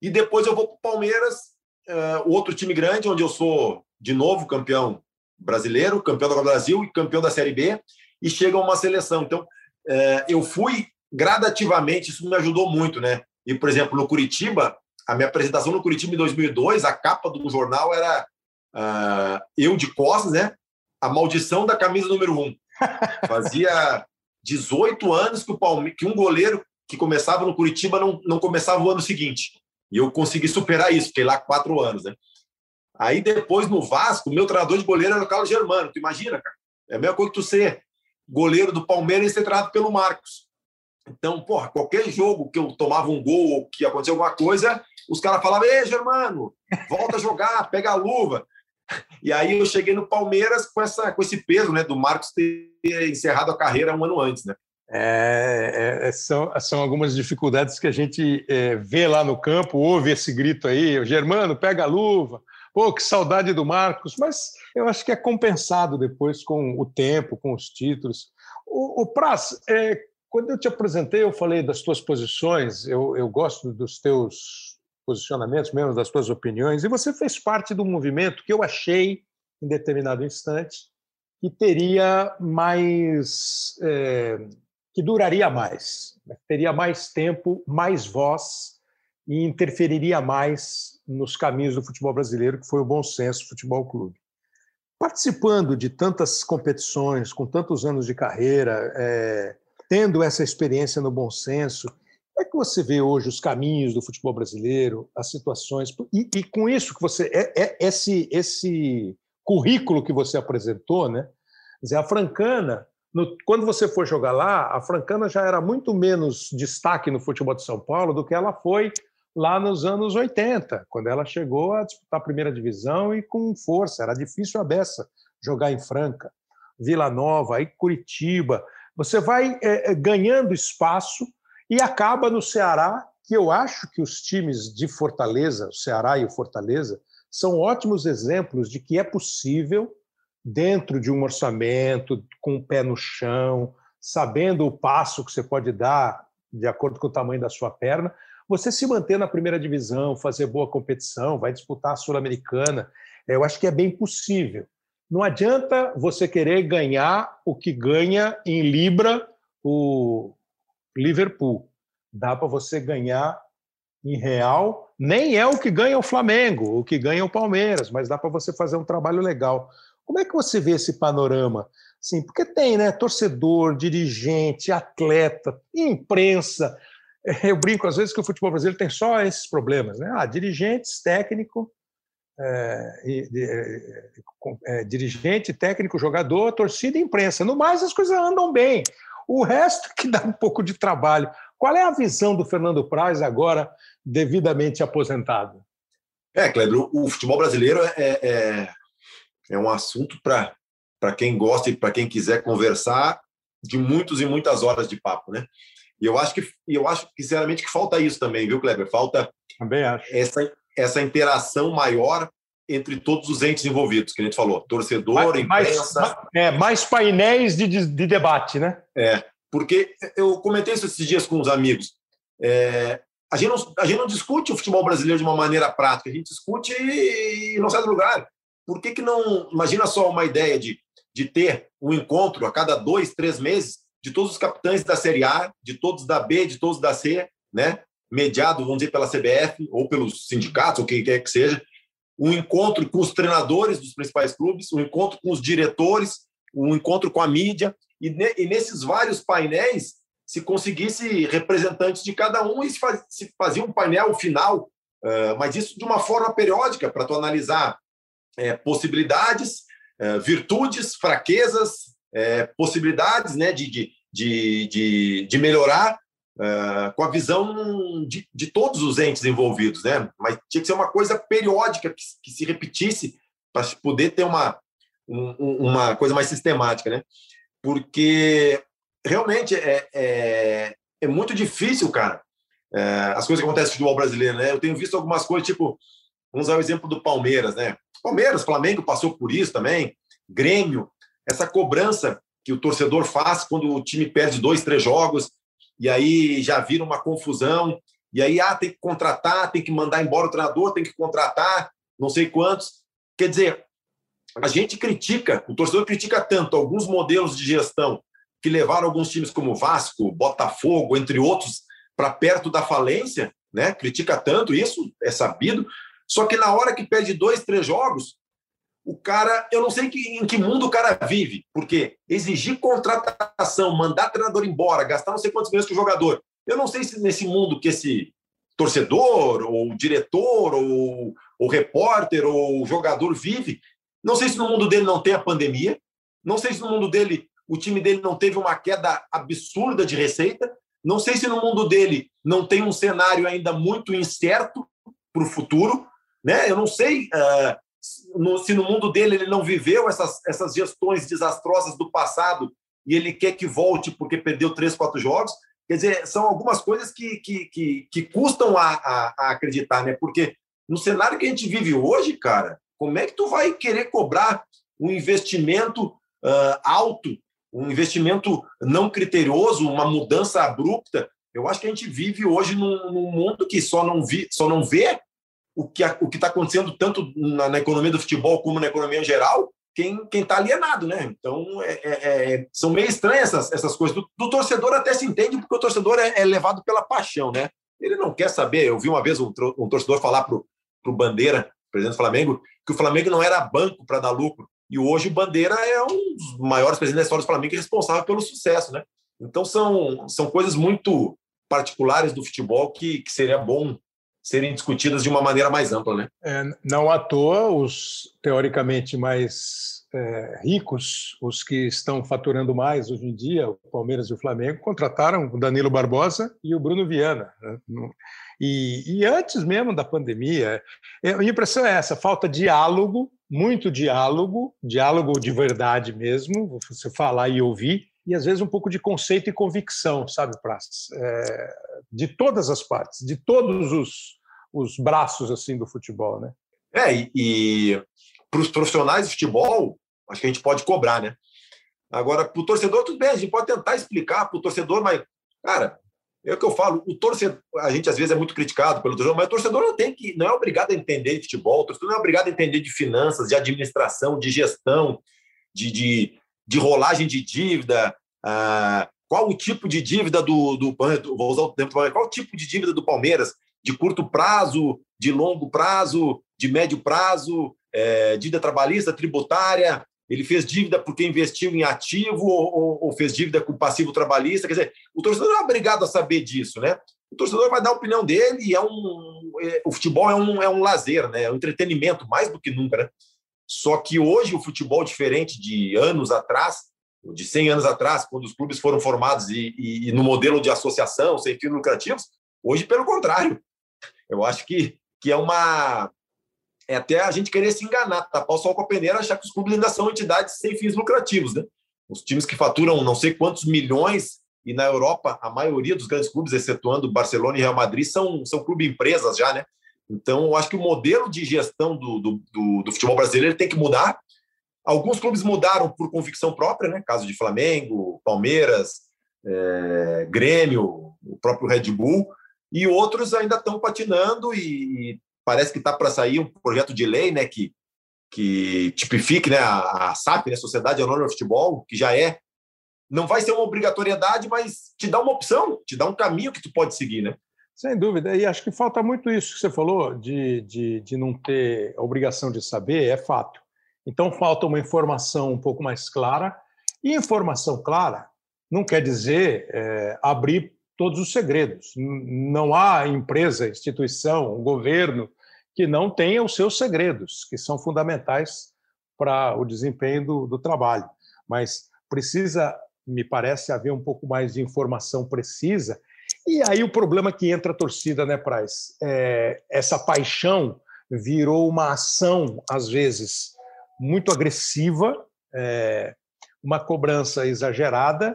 E depois eu vou para o Palmeiras uh, outro time grande, onde eu sou, de novo, campeão brasileiro, campeão da Copa do Brasil e campeão da Série B, e chega uma seleção. Então, uh, eu fui gradativamente, isso me ajudou muito, né? E, por exemplo, no Curitiba, a minha apresentação no Curitiba em 2002, a capa do jornal era uh, eu de costas, né? A maldição da camisa número um. Fazia 18 anos que, o Palme que um goleiro que começava no Curitiba não, não começava o ano seguinte. E eu consegui superar isso, fiquei lá quatro anos, né? Aí depois no Vasco, meu treinador de goleiro era o Carlos Germano. Tu imagina, cara? É a mesma coisa que tu ser goleiro do Palmeiras e ser treinado pelo Marcos. Então, porra, qualquer jogo que eu tomava um gol ou que aconteceu alguma coisa, os caras falavam: Ei, Germano, volta a jogar, pega a luva. E aí eu cheguei no Palmeiras com, essa, com esse peso né, do Marcos ter encerrado a carreira um ano antes. Né? É, é, é, são, são algumas dificuldades que a gente é, vê lá no campo, ouve esse grito aí, Germano, pega a luva, pô, que saudade do Marcos, mas eu acho que é compensado depois com o tempo, com os títulos. O, o Praz, é, quando eu te apresentei, eu falei das tuas posições, eu, eu gosto dos teus posicionamentos, mesmo das tuas opiniões, e você fez parte do movimento que eu achei, em determinado instante, que teria mais. Que duraria mais, né? teria mais tempo, mais voz e interferiria mais nos caminhos do futebol brasileiro, que foi o Bom Senso Futebol Clube. Participando de tantas competições, com tantos anos de carreira, é, tendo essa experiência no Bom Senso, como é que você vê hoje os caminhos do futebol brasileiro, as situações, e, e com isso que você, é, é, esse, esse currículo que você apresentou, né? Dizer, a Francana no, quando você for jogar lá, a Francana já era muito menos destaque no futebol de São Paulo do que ela foi lá nos anos 80, quando ela chegou a disputar a primeira divisão e com força. Era difícil a beça jogar em Franca. Vila Nova, aí Curitiba. Você vai é, é, ganhando espaço e acaba no Ceará, que eu acho que os times de Fortaleza, o Ceará e o Fortaleza, são ótimos exemplos de que é possível dentro de um orçamento, com o pé no chão, sabendo o passo que você pode dar de acordo com o tamanho da sua perna, você se manter na primeira divisão, fazer boa competição, vai disputar a Sul-Americana, eu acho que é bem possível. Não adianta você querer ganhar o que ganha em Libra o Liverpool. Dá para você ganhar em real, nem é o que ganha o Flamengo, o que ganha o Palmeiras, mas dá para você fazer um trabalho legal. Como é que você vê esse panorama? Sim, porque tem, né? Torcedor, dirigente, atleta, imprensa. Eu brinco às vezes que o futebol brasileiro tem só esses problemas, né? Ah, dirigentes, técnico, é, é, é, dirigente, técnico, jogador, torcida e imprensa. No mais, as coisas andam bem. O resto que dá um pouco de trabalho. Qual é a visão do Fernando Praz agora, devidamente aposentado? É, Kleber, o futebol brasileiro é, é, um assunto para quem gosta e para quem quiser conversar de muitos e muitas horas de papo, né? E eu acho que eu acho sinceramente que falta isso também, viu, Kleber? Falta também acho. essa essa interação maior entre todos os entes envolvidos, que a gente falou, torcedor, mais, imprensa, mais, é, mais painéis de, de debate, né? É, porque eu comentei isso esses dias com os amigos. É, a, gente não, a gente não discute o futebol brasileiro de uma maneira prática, a gente discute e, e não sai do lugar. Por que, que não. Imagina só uma ideia de, de ter um encontro a cada dois, três meses de todos os capitães da Série A, de todos da B, de todos da C, né? mediado, vamos dizer, pela CBF ou pelos sindicatos, ou quem quer que seja, um encontro com os treinadores dos principais clubes, um encontro com os diretores, um encontro com a mídia, e, ne, e nesses vários painéis se conseguisse representantes de cada um e se, faz, se fazia um painel final, uh, mas isso de uma forma periódica, para tu analisar é, possibilidades, é, virtudes, fraquezas, é, possibilidades né, de, de, de, de, melhorar é, com a visão de, de todos os entes envolvidos. Né? Mas tinha que ser uma coisa periódica, que, que se repetisse, para poder ter uma, um, uma coisa mais sistemática. Né? Porque realmente é, é, é muito difícil, cara, é, as coisas que acontecem no futebol brasileiro. Né? Eu tenho visto algumas coisas, tipo, vamos usar o exemplo do Palmeiras, né? Palmeiras, Flamengo passou por isso também, Grêmio, essa cobrança que o torcedor faz quando o time perde dois, três jogos, e aí já vira uma confusão, e aí ah, tem que contratar, tem que mandar embora o treinador, tem que contratar, não sei quantos. Quer dizer, a gente critica, o torcedor critica tanto alguns modelos de gestão que levaram alguns times como Vasco, Botafogo, entre outros, para perto da falência, né? Critica tanto isso, é sabido, só que na hora que perde dois, três jogos, o cara, eu não sei que, em que mundo o cara vive, porque exigir contratação, mandar treinador embora, gastar não sei quantos milhões com o jogador. Eu não sei se nesse mundo que esse torcedor, ou diretor, ou, ou repórter, ou jogador vive, não sei se no mundo dele não tem a pandemia, não sei se no mundo dele o time dele não teve uma queda absurda de receita, não sei se no mundo dele não tem um cenário ainda muito incerto para o futuro, né? Eu não sei uh, no, se no mundo dele ele não viveu essas, essas gestões desastrosas do passado e ele quer que volte porque perdeu três, quatro jogos. Quer dizer, são algumas coisas que, que, que, que custam a, a, a, acreditar, né? Porque no cenário que a gente vive hoje, cara, como é que tu vai querer cobrar um investimento uh, alto, um investimento não criterioso, uma mudança abrupta? Eu acho que a gente vive hoje num, num mundo que só não, vi, só não vê o que o está acontecendo tanto na, na, economia do futebol como na economia geral, quem está alienado, né? Então, é, é, é, são meio estranhas essas, essas coisas. Do, do, torcedor até se entende, porque o torcedor é, é, levado pela paixão, né? Ele não quer saber. Eu vi uma vez um, um torcedor falar para o Bandeira, presidente do Flamengo, que o Flamengo não era banco para dar lucro. E hoje o Bandeira é um dos maiores presidentes da história do Flamengo e responsável pelo sucesso, né? Então, são, são coisas muito particulares do futebol que, que seria bom serem discutidas de uma maneira mais ampla, né? É, não à toa, os teoricamente mais é, ricos, os que estão faturando mais hoje em dia, o Palmeiras e o Flamengo, contrataram o Danilo Barbosa e o Bruno Viana. Né? E, e, antes mesmo da pandemia, é, a minha impressão é essa: falta diálogo, muito diálogo, diálogo de verdade mesmo, você falar e ouvir, e às vezes um pouco de conceito e convicção, sabe, Praças? É, de todas as partes, de todos os, os braços assim do futebol, né? É, e, e para os profissionais de futebol, acho que a gente pode cobrar, né? Agora, para o torcedor, tudo bem, a gente pode tentar explicar para o torcedor, mas, cara, é o que eu falo, o torcedor, a gente às vezes é muito criticado pelo torcedor, mas o torcedor não tem que, não é obrigado a entender de futebol, o torcedor não é obrigado a entender de finanças, de administração, de gestão, de, de, de rolagem de dívida, ah, qual o tipo de dívida do, do vou usar o tempo qual o tipo de dívida do Palmeiras, de curto prazo, de longo prazo, de médio prazo, é, dívida trabalhista, tributária, ele fez dívida porque investiu em ativo ou, ou, fez dívida com passivo trabalhista. Quer dizer, o torcedor é obrigado a saber disso, né? O torcedor vai dar a opinião dele e é um, é, o futebol é um, é um lazer, né? É um entretenimento mais do que nunca, né? Só que hoje o futebol, diferente de anos atrás, de 100 anos atrás, quando os clubes foram formados e, e, e no modelo de associação, sem fins lucrativos, hoje, pelo contrário. Eu acho que, que é uma. É até a gente querer se enganar, tapar o sol com a peneira, achar que os clubes ainda são entidades sem fins lucrativos, né? Os times que faturam não sei quantos milhões, e na Europa, a maioria dos grandes clubes, excetuando Barcelona e Real Madrid, são, são clube empresas já, né? Então, eu acho que o modelo de gestão do, do, do, do futebol brasileiro tem que mudar Alguns clubes mudaram por convicção própria, né? Caso de Flamengo, Palmeiras, é, Grêmio, o próprio Red Bull, e outros ainda estão patinando e, parece que está para sair um projeto de lei, né? Que, que tipifique né, a, a SAP, né, Sociedade Anônima de Futebol, que já é. Não vai ser uma obrigatoriedade, mas te dá uma opção, te dá um caminho que tu pode seguir, né? Sem dúvida, e acho que falta muito isso que você falou, de, de, de não ter obrigação de saber, é fato. Então, falta uma informação um pouco mais clara. E informação clara não quer dizer é, abrir todos os segredos. Não há empresa, instituição, governo que não tenha os seus segredos, que são fundamentais para o desempenho do, do trabalho. Mas precisa, me parece, haver um pouco mais de informação precisa. E aí o problema que entra a torcida, né, Praz? É, essa paixão virou uma ação, às vezes, muito agressiva, é, uma cobrança exagerada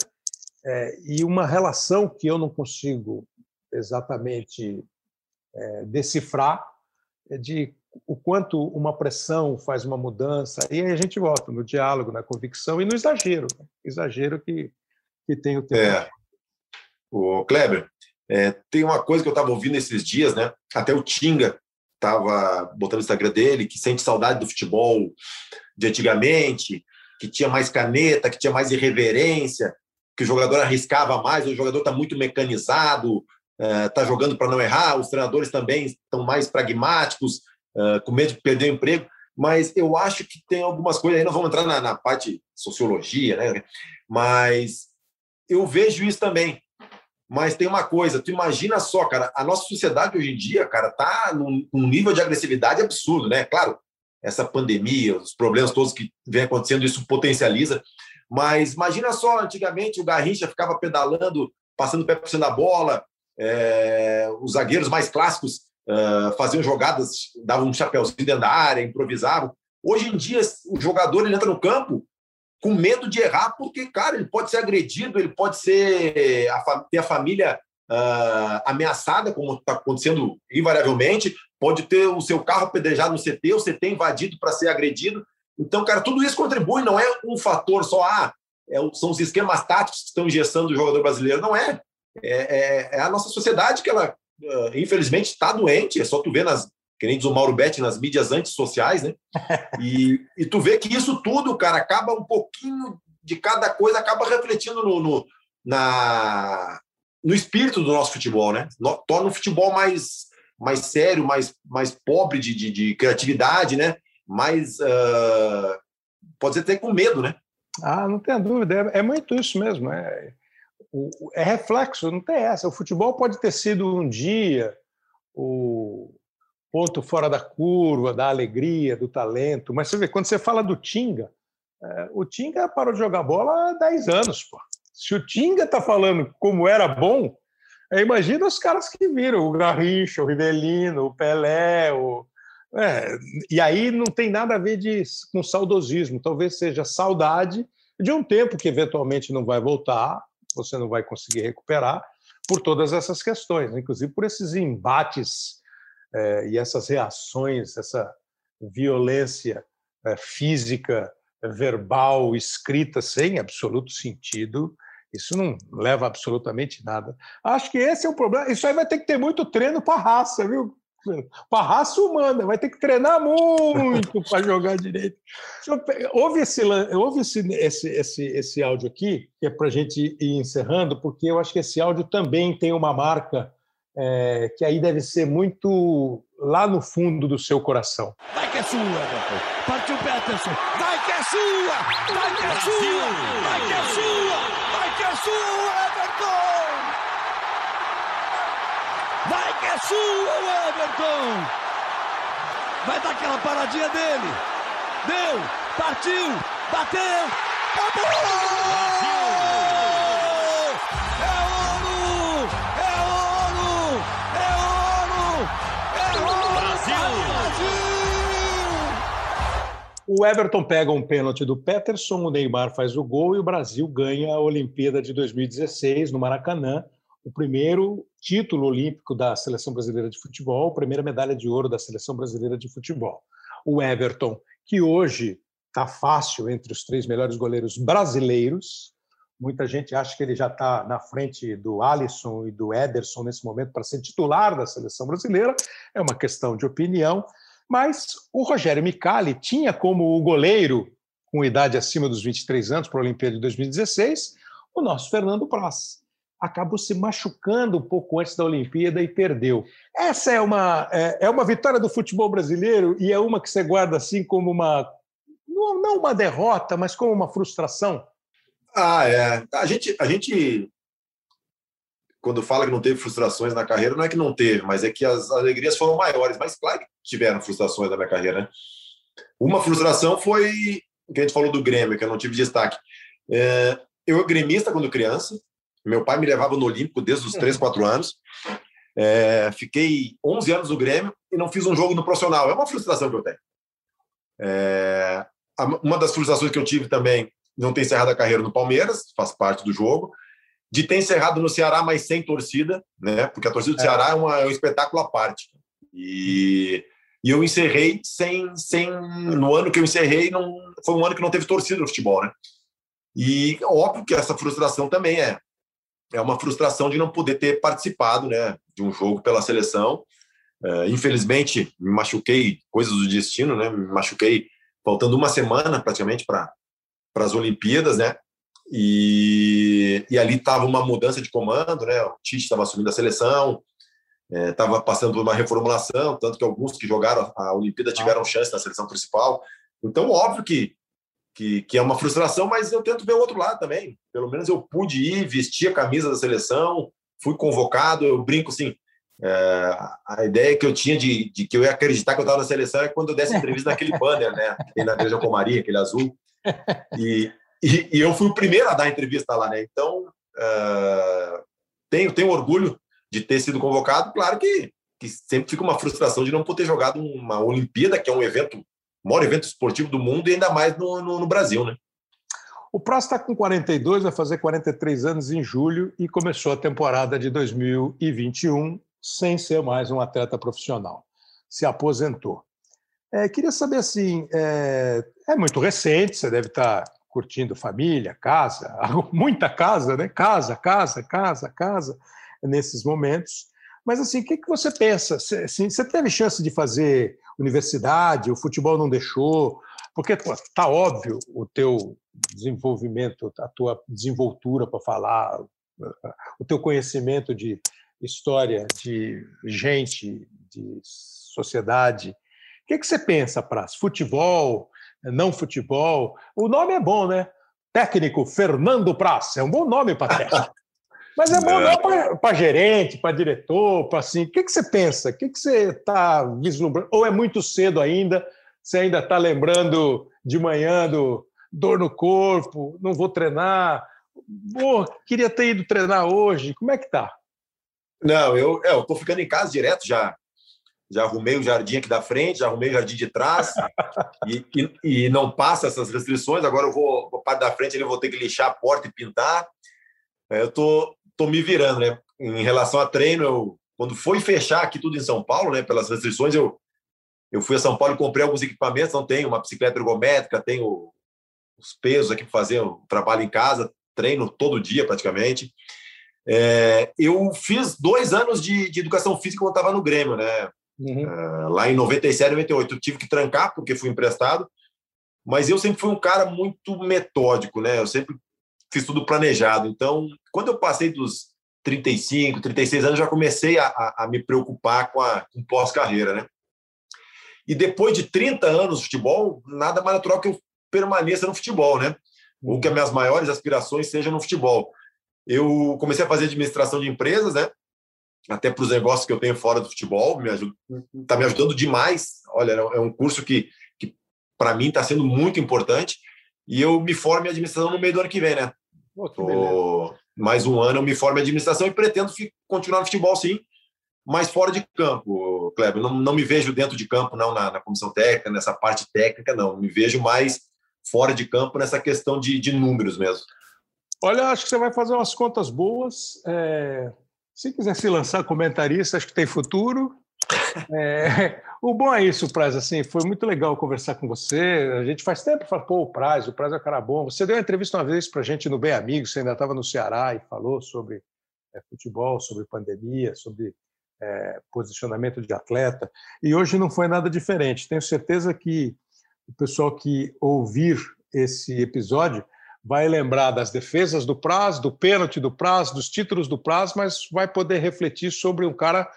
é, e uma relação que eu não consigo exatamente é, decifrar é de o quanto uma pressão faz uma mudança. E aí a gente volta no diálogo, na convicção e no exagero. Né? Exagero que, que tem o tempo. É. O Kleber, é, tem uma coisa que eu estava ouvindo esses dias, né? Até o Tinga estava botando no Instagram dele, que sente saudade do futebol de antigamente, que tinha mais caneta, que tinha mais irreverência, que o jogador arriscava mais, o jogador está muito mecanizado, está uh, jogando para não errar, os treinadores também estão mais pragmáticos, uh, com medo de perder o emprego. mas eu acho que tem algumas coisas, aí nós vamos entrar na, na parte sociologia, né? Mas eu vejo isso também. Mas tem uma coisa, tu imagina só, cara, a nossa sociedade hoje em dia, cara, tá num, num nível de agressividade absurdo, né? Claro, essa pandemia, os problemas todos que vem acontecendo, isso potencializa. Mas imagina só, antigamente o Garrincha ficava pedalando, passando o pé por cima da bola, é, os zagueiros mais clássicos uh, faziam jogadas, davam um chapéuzinho dentro da área, improvisavam. Hoje em dia, o jogador ele entra no campo com medo de errar, porque, cara, ele pode ser agredido, ele pode ser a, ter a família uh, ameaçada, como está acontecendo invariavelmente, pode ter o seu carro apedrejado no CT, o CT invadido para ser agredido. Então, cara, tudo isso contribui, não é um fator só, ah, é, são os esquemas táticos que estão engessando o jogador brasileiro, não é. É, é, é a nossa sociedade que ela, uh, infelizmente, está doente, é só tu ver nas, que nem diz o Mauro Betti, nas mídias antissociais, né? E, e tu vê que isso tudo, cara, acaba um pouquinho de cada coisa, acaba refletindo no, no, na, no espírito do nosso futebol, né? Torna o futebol mais, mais sério, mais, mais pobre de, de, de criatividade, né? Mais. Uh, pode ser até com medo, né? Ah, não tem dúvida. É, é muito isso mesmo. É, é reflexo, não tem essa. O futebol pode ter sido um dia o ponto fora da curva, da alegria, do talento, mas você vê, quando você fala do Tinga, é, o Tinga parou de jogar bola há 10 anos. Pô. Se o Tinga está falando como era bom, é, imagina os caras que viram, o Garrincha, o Rivelino, o Pelé, o... É, e aí não tem nada a ver de, com saudosismo, talvez seja saudade de um tempo que eventualmente não vai voltar, você não vai conseguir recuperar por todas essas questões, né? inclusive por esses embates é, e essas reações, essa violência é, física, verbal, escrita, sem absoluto sentido, isso não leva absolutamente nada. Acho que esse é o problema. Isso aí vai ter que ter muito treino para raça, viu? Para raça humana, vai ter que treinar muito para jogar direito. Ouve, esse, ouve esse, esse, esse, esse áudio aqui, que é para a gente ir encerrando, porque eu acho que esse áudio também tem uma marca é, que aí deve ser muito lá no fundo do seu coração. Vai que é sua, Partiu Peterson. Vai que é sua! Vai que é sua! Vai que é sua! Vai que é sua, Everton! Vai que é sua, Everton! Vai dar aquela paradinha dele. Deu! Partiu! Bateu! Acabou! O Everton pega um pênalti do Peterson, o Neymar faz o gol e o Brasil ganha a Olimpíada de 2016 no Maracanã, o primeiro título olímpico da seleção brasileira de futebol, a primeira medalha de ouro da seleção brasileira de futebol. O Everton, que hoje está fácil entre os três melhores goleiros brasileiros, muita gente acha que ele já está na frente do Alisson e do Ederson nesse momento para ser titular da seleção brasileira, é uma questão de opinião. Mas o Rogério Micali tinha como o goleiro, com idade acima dos 23 anos, para a Olimpíada de 2016, o nosso Fernando Praz. Acabou se machucando um pouco antes da Olimpíada e perdeu. Essa é uma, é, é uma vitória do futebol brasileiro e é uma que você guarda assim como uma. Não uma derrota, mas como uma frustração. Ah, é. A gente, a gente quando fala que não teve frustrações na carreira, não é que não teve, mas é que as alegrias foram maiores. Mas claro que tiveram frustrações na minha carreira. Né? Uma frustração foi que a gente falou do Grêmio, que eu não tive destaque. É, eu era gremista quando criança. Meu pai me levava no Olímpico desde os 3, 4 anos. É, fiquei 11 anos no Grêmio e não fiz um jogo no profissional. É uma frustração que eu tenho. É, uma das frustrações que eu tive também, não ter encerrado a carreira no Palmeiras, faz parte do jogo de ter encerrado no Ceará, mas sem torcida, né? Porque a torcida do é. Ceará é, uma, é um espetáculo à parte. E, e eu encerrei sem, sem. No ano que eu encerrei, não, foi um ano que não teve torcida no futebol, né? E óbvio que essa frustração também é. É uma frustração de não poder ter participado né, de um jogo pela seleção. Uh, infelizmente, me machuquei, coisas do destino, né? Me machuquei faltando uma semana praticamente para as Olimpíadas, né? E, e ali estava uma mudança de comando, né? O Tite estava assumindo a seleção. estava é, passando por uma reformulação, tanto que alguns que jogaram a Olimpíada tiveram chance na seleção principal. Então, óbvio que, que, que, é uma frustração, mas eu tento ver o outro lado também. Pelo menos eu pude ir, vestir a camisa da seleção, fui convocado, eu brinco assim. É, a ideia que eu tinha de, de, que eu ia acreditar que eu estava na seleção é quando eu desse entrevista naquele banner, né? Tem na Igreja Comaria, aquele azul. E, e, e, eu fui o primeiro a dar entrevista lá, né? Então, uh, tenho, tenho orgulho de ter sido convocado. Claro que, que sempre fica uma frustração de não poder jogado uma Olimpíada, que é um evento, o maior evento esportivo do mundo, e ainda mais no, no, no Brasil, né? O Praz está com 42, vai fazer 43 anos em julho e começou a temporada de 2021 sem ser mais um atleta profissional. Se aposentou. É, queria saber assim, é, é, muito recente, você deve estar curtindo família, casa, muita casa, né? Casa, casa, casa, casa nesses momentos. Mas assim, o que, que você pensa? Você, assim, você teve chance de fazer universidade, o futebol não deixou, porque está óbvio o teu desenvolvimento, a tua desenvoltura para falar, o teu conhecimento de história, de gente, de sociedade. O que, que você pensa, Praz? Futebol, não futebol? O nome é bom, né? Técnico Fernando Praz, é um bom nome para técnico. Mas é bom não para gerente, para diretor, para assim. O que, que você pensa? O que, que você está vislumbrando? Ou é muito cedo ainda? Você ainda está lembrando de manhã do dor no corpo, não vou treinar? Pô, queria ter ido treinar hoje. Como é que tá? Não, eu é, estou ficando em casa direto já. Já arrumei o jardim aqui da frente, já arrumei o jardim de trás e, e, e, não passa essas restrições. Agora eu vou para parte da frente, ele vou ter que lixar a porta e pintar. É, eu tô tô me virando, né? Em relação a treino, eu, quando foi fechar aqui tudo em São Paulo, né? Pelas restrições, eu eu fui a São Paulo e comprei alguns equipamentos. Não tenho uma bicicleta ergométrica, tenho os pesos aqui para fazer o trabalho em casa, treino todo dia praticamente. É, eu fiz dois anos de, de educação física quando estava no Grêmio, né? Uhum. É, lá em 97, 98. Eu tive que trancar porque fui emprestado, mas eu sempre fui um cara muito metódico, né? Eu sempre fiz tudo planejado. Então, quando eu passei dos 35, 36 anos, já comecei a, a, a me preocupar com a com pós-carreira, né? E depois de 30 anos de futebol, nada mais natural que eu permaneça no futebol, né? Ou que as minhas maiores aspirações sejam no futebol. Eu comecei a fazer administração de empresas, né? Até para os negócios que eu tenho fora do futebol, me está me ajudando demais. Olha, é um curso que, que para mim está sendo muito importante. E eu me formo em administração no meio do ano que vem, né? Oh, Tô... Mais um ano eu me formo em administração e pretendo continuar no futebol, sim, mas fora de campo, Kleber. Não, não me vejo dentro de campo, não, na, na, comissão técnica, nessa parte técnica, não. Me vejo mais fora de campo nessa questão de, de números mesmo. Olha, acho que você vai fazer umas contas boas. É... Se quiser se lançar comentarista, acho que tem futuro. É, o bom é isso, Praz, assim, foi muito legal conversar com você. A gente faz tempo fala, pô, o Praz, o Praz é um cara bom. Você deu uma entrevista uma vez para a gente no Bem Amigo, você ainda estava no Ceará e falou sobre é, futebol, sobre pandemia, sobre é, posicionamento de atleta. E hoje não foi nada diferente. Tenho certeza que o pessoal que ouvir esse episódio vai lembrar das defesas do Praz, do pênalti do Praz, dos títulos do Praz, mas vai poder refletir sobre um cara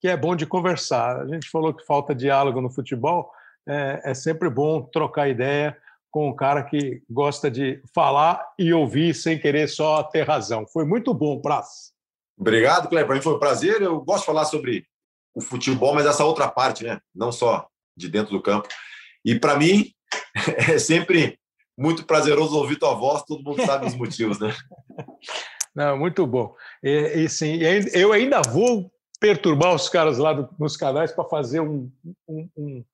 que é bom de conversar. A gente falou que falta diálogo no futebol, é, é sempre bom trocar ideia com um cara que gosta de falar e ouvir sem querer só ter razão. Foi muito bom, Praz. Obrigado, Cleber. Para mim foi um prazer. Eu gosto de falar sobre o futebol, mas essa outra parte, né? Não só de dentro do campo. E para mim é sempre muito prazeroso ouvir tua voz. Todo mundo sabe os motivos, né? Não, muito bom. E, e sim, eu ainda vou perturbar os caras lá do, nos canais para fazer um, um, um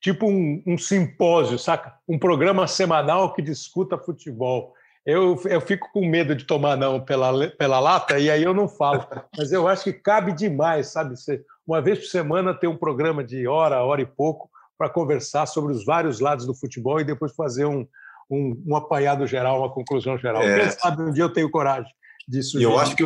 tipo um, um, simpósio, saca? Um programa semanal que discuta futebol. Eu, eu fico com medo de tomar não pela, pela lata e aí eu não falo. Mas eu acho que cabe demais, sabe? Você, uma vez por semana ter um programa de hora, hora e pouco para conversar sobre os vários lados do futebol e depois fazer um, um, um apanhado geral, uma conclusão geral. É. Quem sabe um dia eu tenho coragem disso. E eu acho que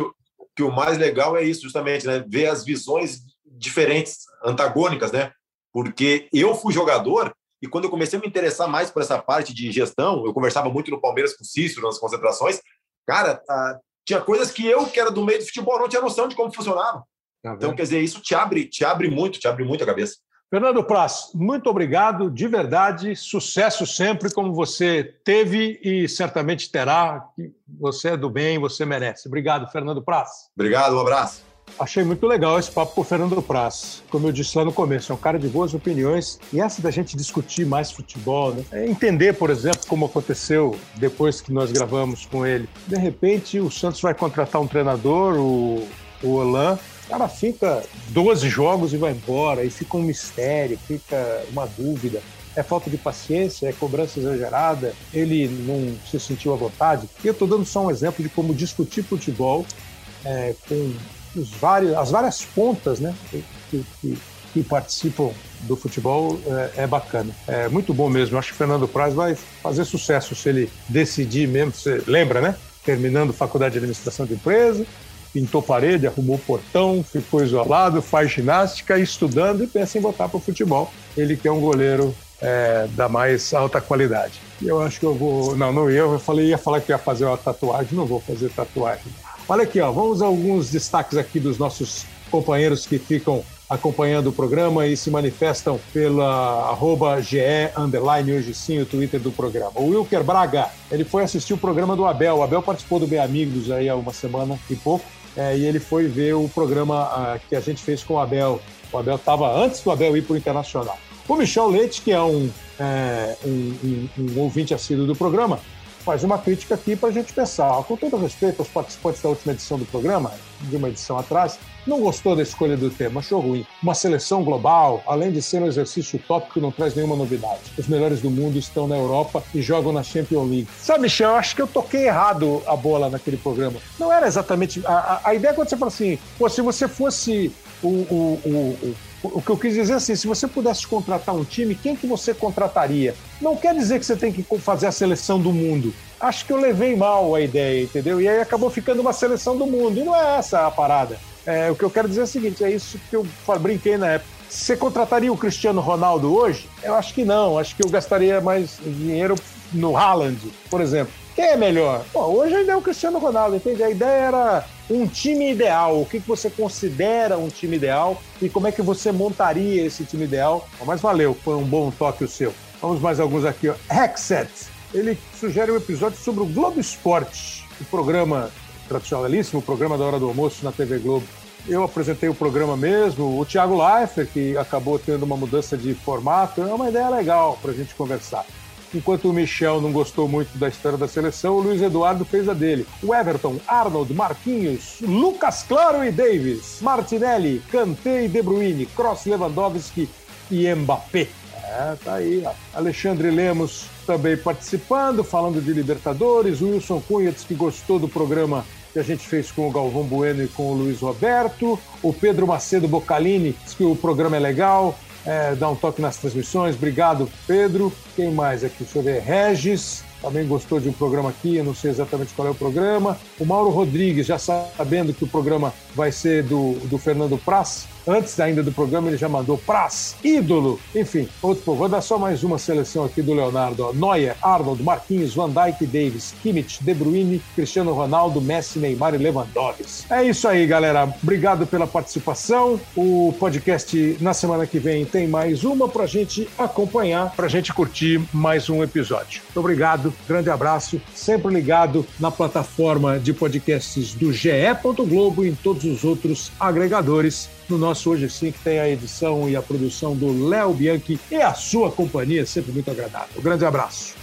que o mais legal é isso, justamente, né? Ver as visões diferentes, antagônicas, né? Porque eu fui jogador e quando eu comecei a me interessar mais por essa parte de gestão, eu conversava muito no Palmeiras com o Cícero nas concentrações. Cara, ah, tinha coisas que eu, que era do meio do futebol, não tinha noção de como funcionava. Tá então, quer dizer, isso te abre, te abre muito, te abre muito a cabeça. Fernando Praz, muito obrigado, de verdade, sucesso sempre como você teve e certamente terá. Você é do bem, você merece. Obrigado, Fernando Praz. Obrigado, um abraço. Achei muito legal esse papo com o Fernando Praz. Como eu disse lá no começo, é um cara de boas opiniões. E essa da gente discutir mais futebol, né? é entender, por exemplo, como aconteceu depois que nós gravamos com ele. De repente, o Santos vai contratar um treinador, o, o Olan, o cara fica 12 jogos e vai embora, e fica um mistério, fica uma dúvida. É falta de paciência, é cobrança exagerada, ele não se sentiu à vontade. E eu estou dando só um exemplo de como discutir futebol é, com os vários, as várias pontas né, que, que, que participam do futebol é, é, bacana. É muito bom mesmo. Acho que o Fernando Praz vai fazer sucesso se ele decidir mesmo. Você lembra, né? Terminando faculdade de administração de empresa, pintou parede, arrumou portão, ficou isolado, faz ginástica, estudando e pensa em voltar para o futebol. Ele que é um goleiro é, da mais alta qualidade. Eu acho que eu vou. Não, não ia. Eu falei, ia falar que ia fazer uma tatuagem, não vou fazer tatuagem. Olha aqui, ó, vamos a alguns destaques aqui dos nossos companheiros que ficam acompanhando o programa e se manifestam pela arroba GE underline hoje sim, o Twitter do programa. O Wilker Braga, ele foi assistir o programa do Abel. O Abel participou do Bem Amigos aí há uma semana e pouco é, e ele foi ver o programa uh, que a gente fez com o Abel. O Abel estava antes do Abel ir para o Internacional. O Michel Leite, que é um, é, um, um, um ouvinte assíduo do programa, faz uma crítica aqui para a gente pensar. Com todo respeito aos participantes da última edição do programa, de uma edição atrás, não gostou da escolha do tema, achou ruim. Uma seleção global, além de ser um exercício utópico, não traz nenhuma novidade. Os melhores do mundo estão na Europa e jogam na Champions League. Sabe, Michel, eu acho que eu toquei errado a bola naquele programa. Não era exatamente. A, a, a ideia é quando você fala assim, pô, se você fosse o, o, o, o, o que eu quis dizer é assim, se você pudesse contratar um time, quem que você contrataria? Não quer dizer que você tem que fazer a seleção do mundo. Acho que eu levei mal a ideia, entendeu? E aí acabou ficando uma seleção do mundo. E não é essa a parada. É, o que eu quero dizer é o seguinte: é isso que eu brinquei na época. Você contrataria o Cristiano Ronaldo hoje? Eu acho que não. Acho que eu gastaria mais dinheiro no Haaland, por exemplo. Quem é melhor? Bom, hoje ainda é o Cristiano Ronaldo, entende? A ideia era um time ideal. O que você considera um time ideal e como é que você montaria esse time ideal? Mas valeu, foi um bom toque o seu. Vamos mais alguns aqui. Hexet, ele sugere um episódio sobre o Globo Esporte, o programa tradicionalíssimo, programa da hora do almoço na TV Globo. Eu apresentei o programa mesmo, o Thiago Leifert, que acabou tendo uma mudança de formato, é uma ideia legal para a gente conversar. Enquanto o Michel não gostou muito da história da seleção, o Luiz Eduardo fez a dele. O Everton, Arnold, Marquinhos, Lucas Claro e Davis, Martinelli, Kanté e De Bruyne, Cross, Lewandowski e Mbappé. É, tá aí. Ó. Alexandre Lemos também participando, falando de Libertadores. O Wilson Cunha disse que gostou do programa que a gente fez com o Galvão Bueno e com o Luiz Roberto. O Pedro Macedo Bocalini disse que o programa é legal, é, dá um toque nas transmissões. Obrigado, Pedro. Quem mais aqui? Deixa eu ver. Regis também gostou de um programa aqui, eu não sei exatamente qual é o programa. O Mauro Rodrigues, já sabendo que o programa vai ser do, do Fernando Praz, Antes ainda do programa, ele já mandou Praz, ídolo. Enfim, outro povo. Vou dar só mais uma seleção aqui do Leonardo. Neuer, Arnold, Marquinhos, Van Dijk, Davis, Kimmich, De Bruyne, Cristiano Ronaldo, Messi, Neymar e Lewandowski. É isso aí, galera. Obrigado pela participação. O podcast na semana que vem tem mais uma para a gente acompanhar, para a gente curtir mais um episódio. Muito obrigado, grande abraço. Sempre ligado na plataforma de podcasts do GE. Globo e em todos os outros agregadores no nosso Hoje Sim, que tem a edição e a produção do Léo Bianchi e a sua companhia, sempre muito agradável. Um grande abraço.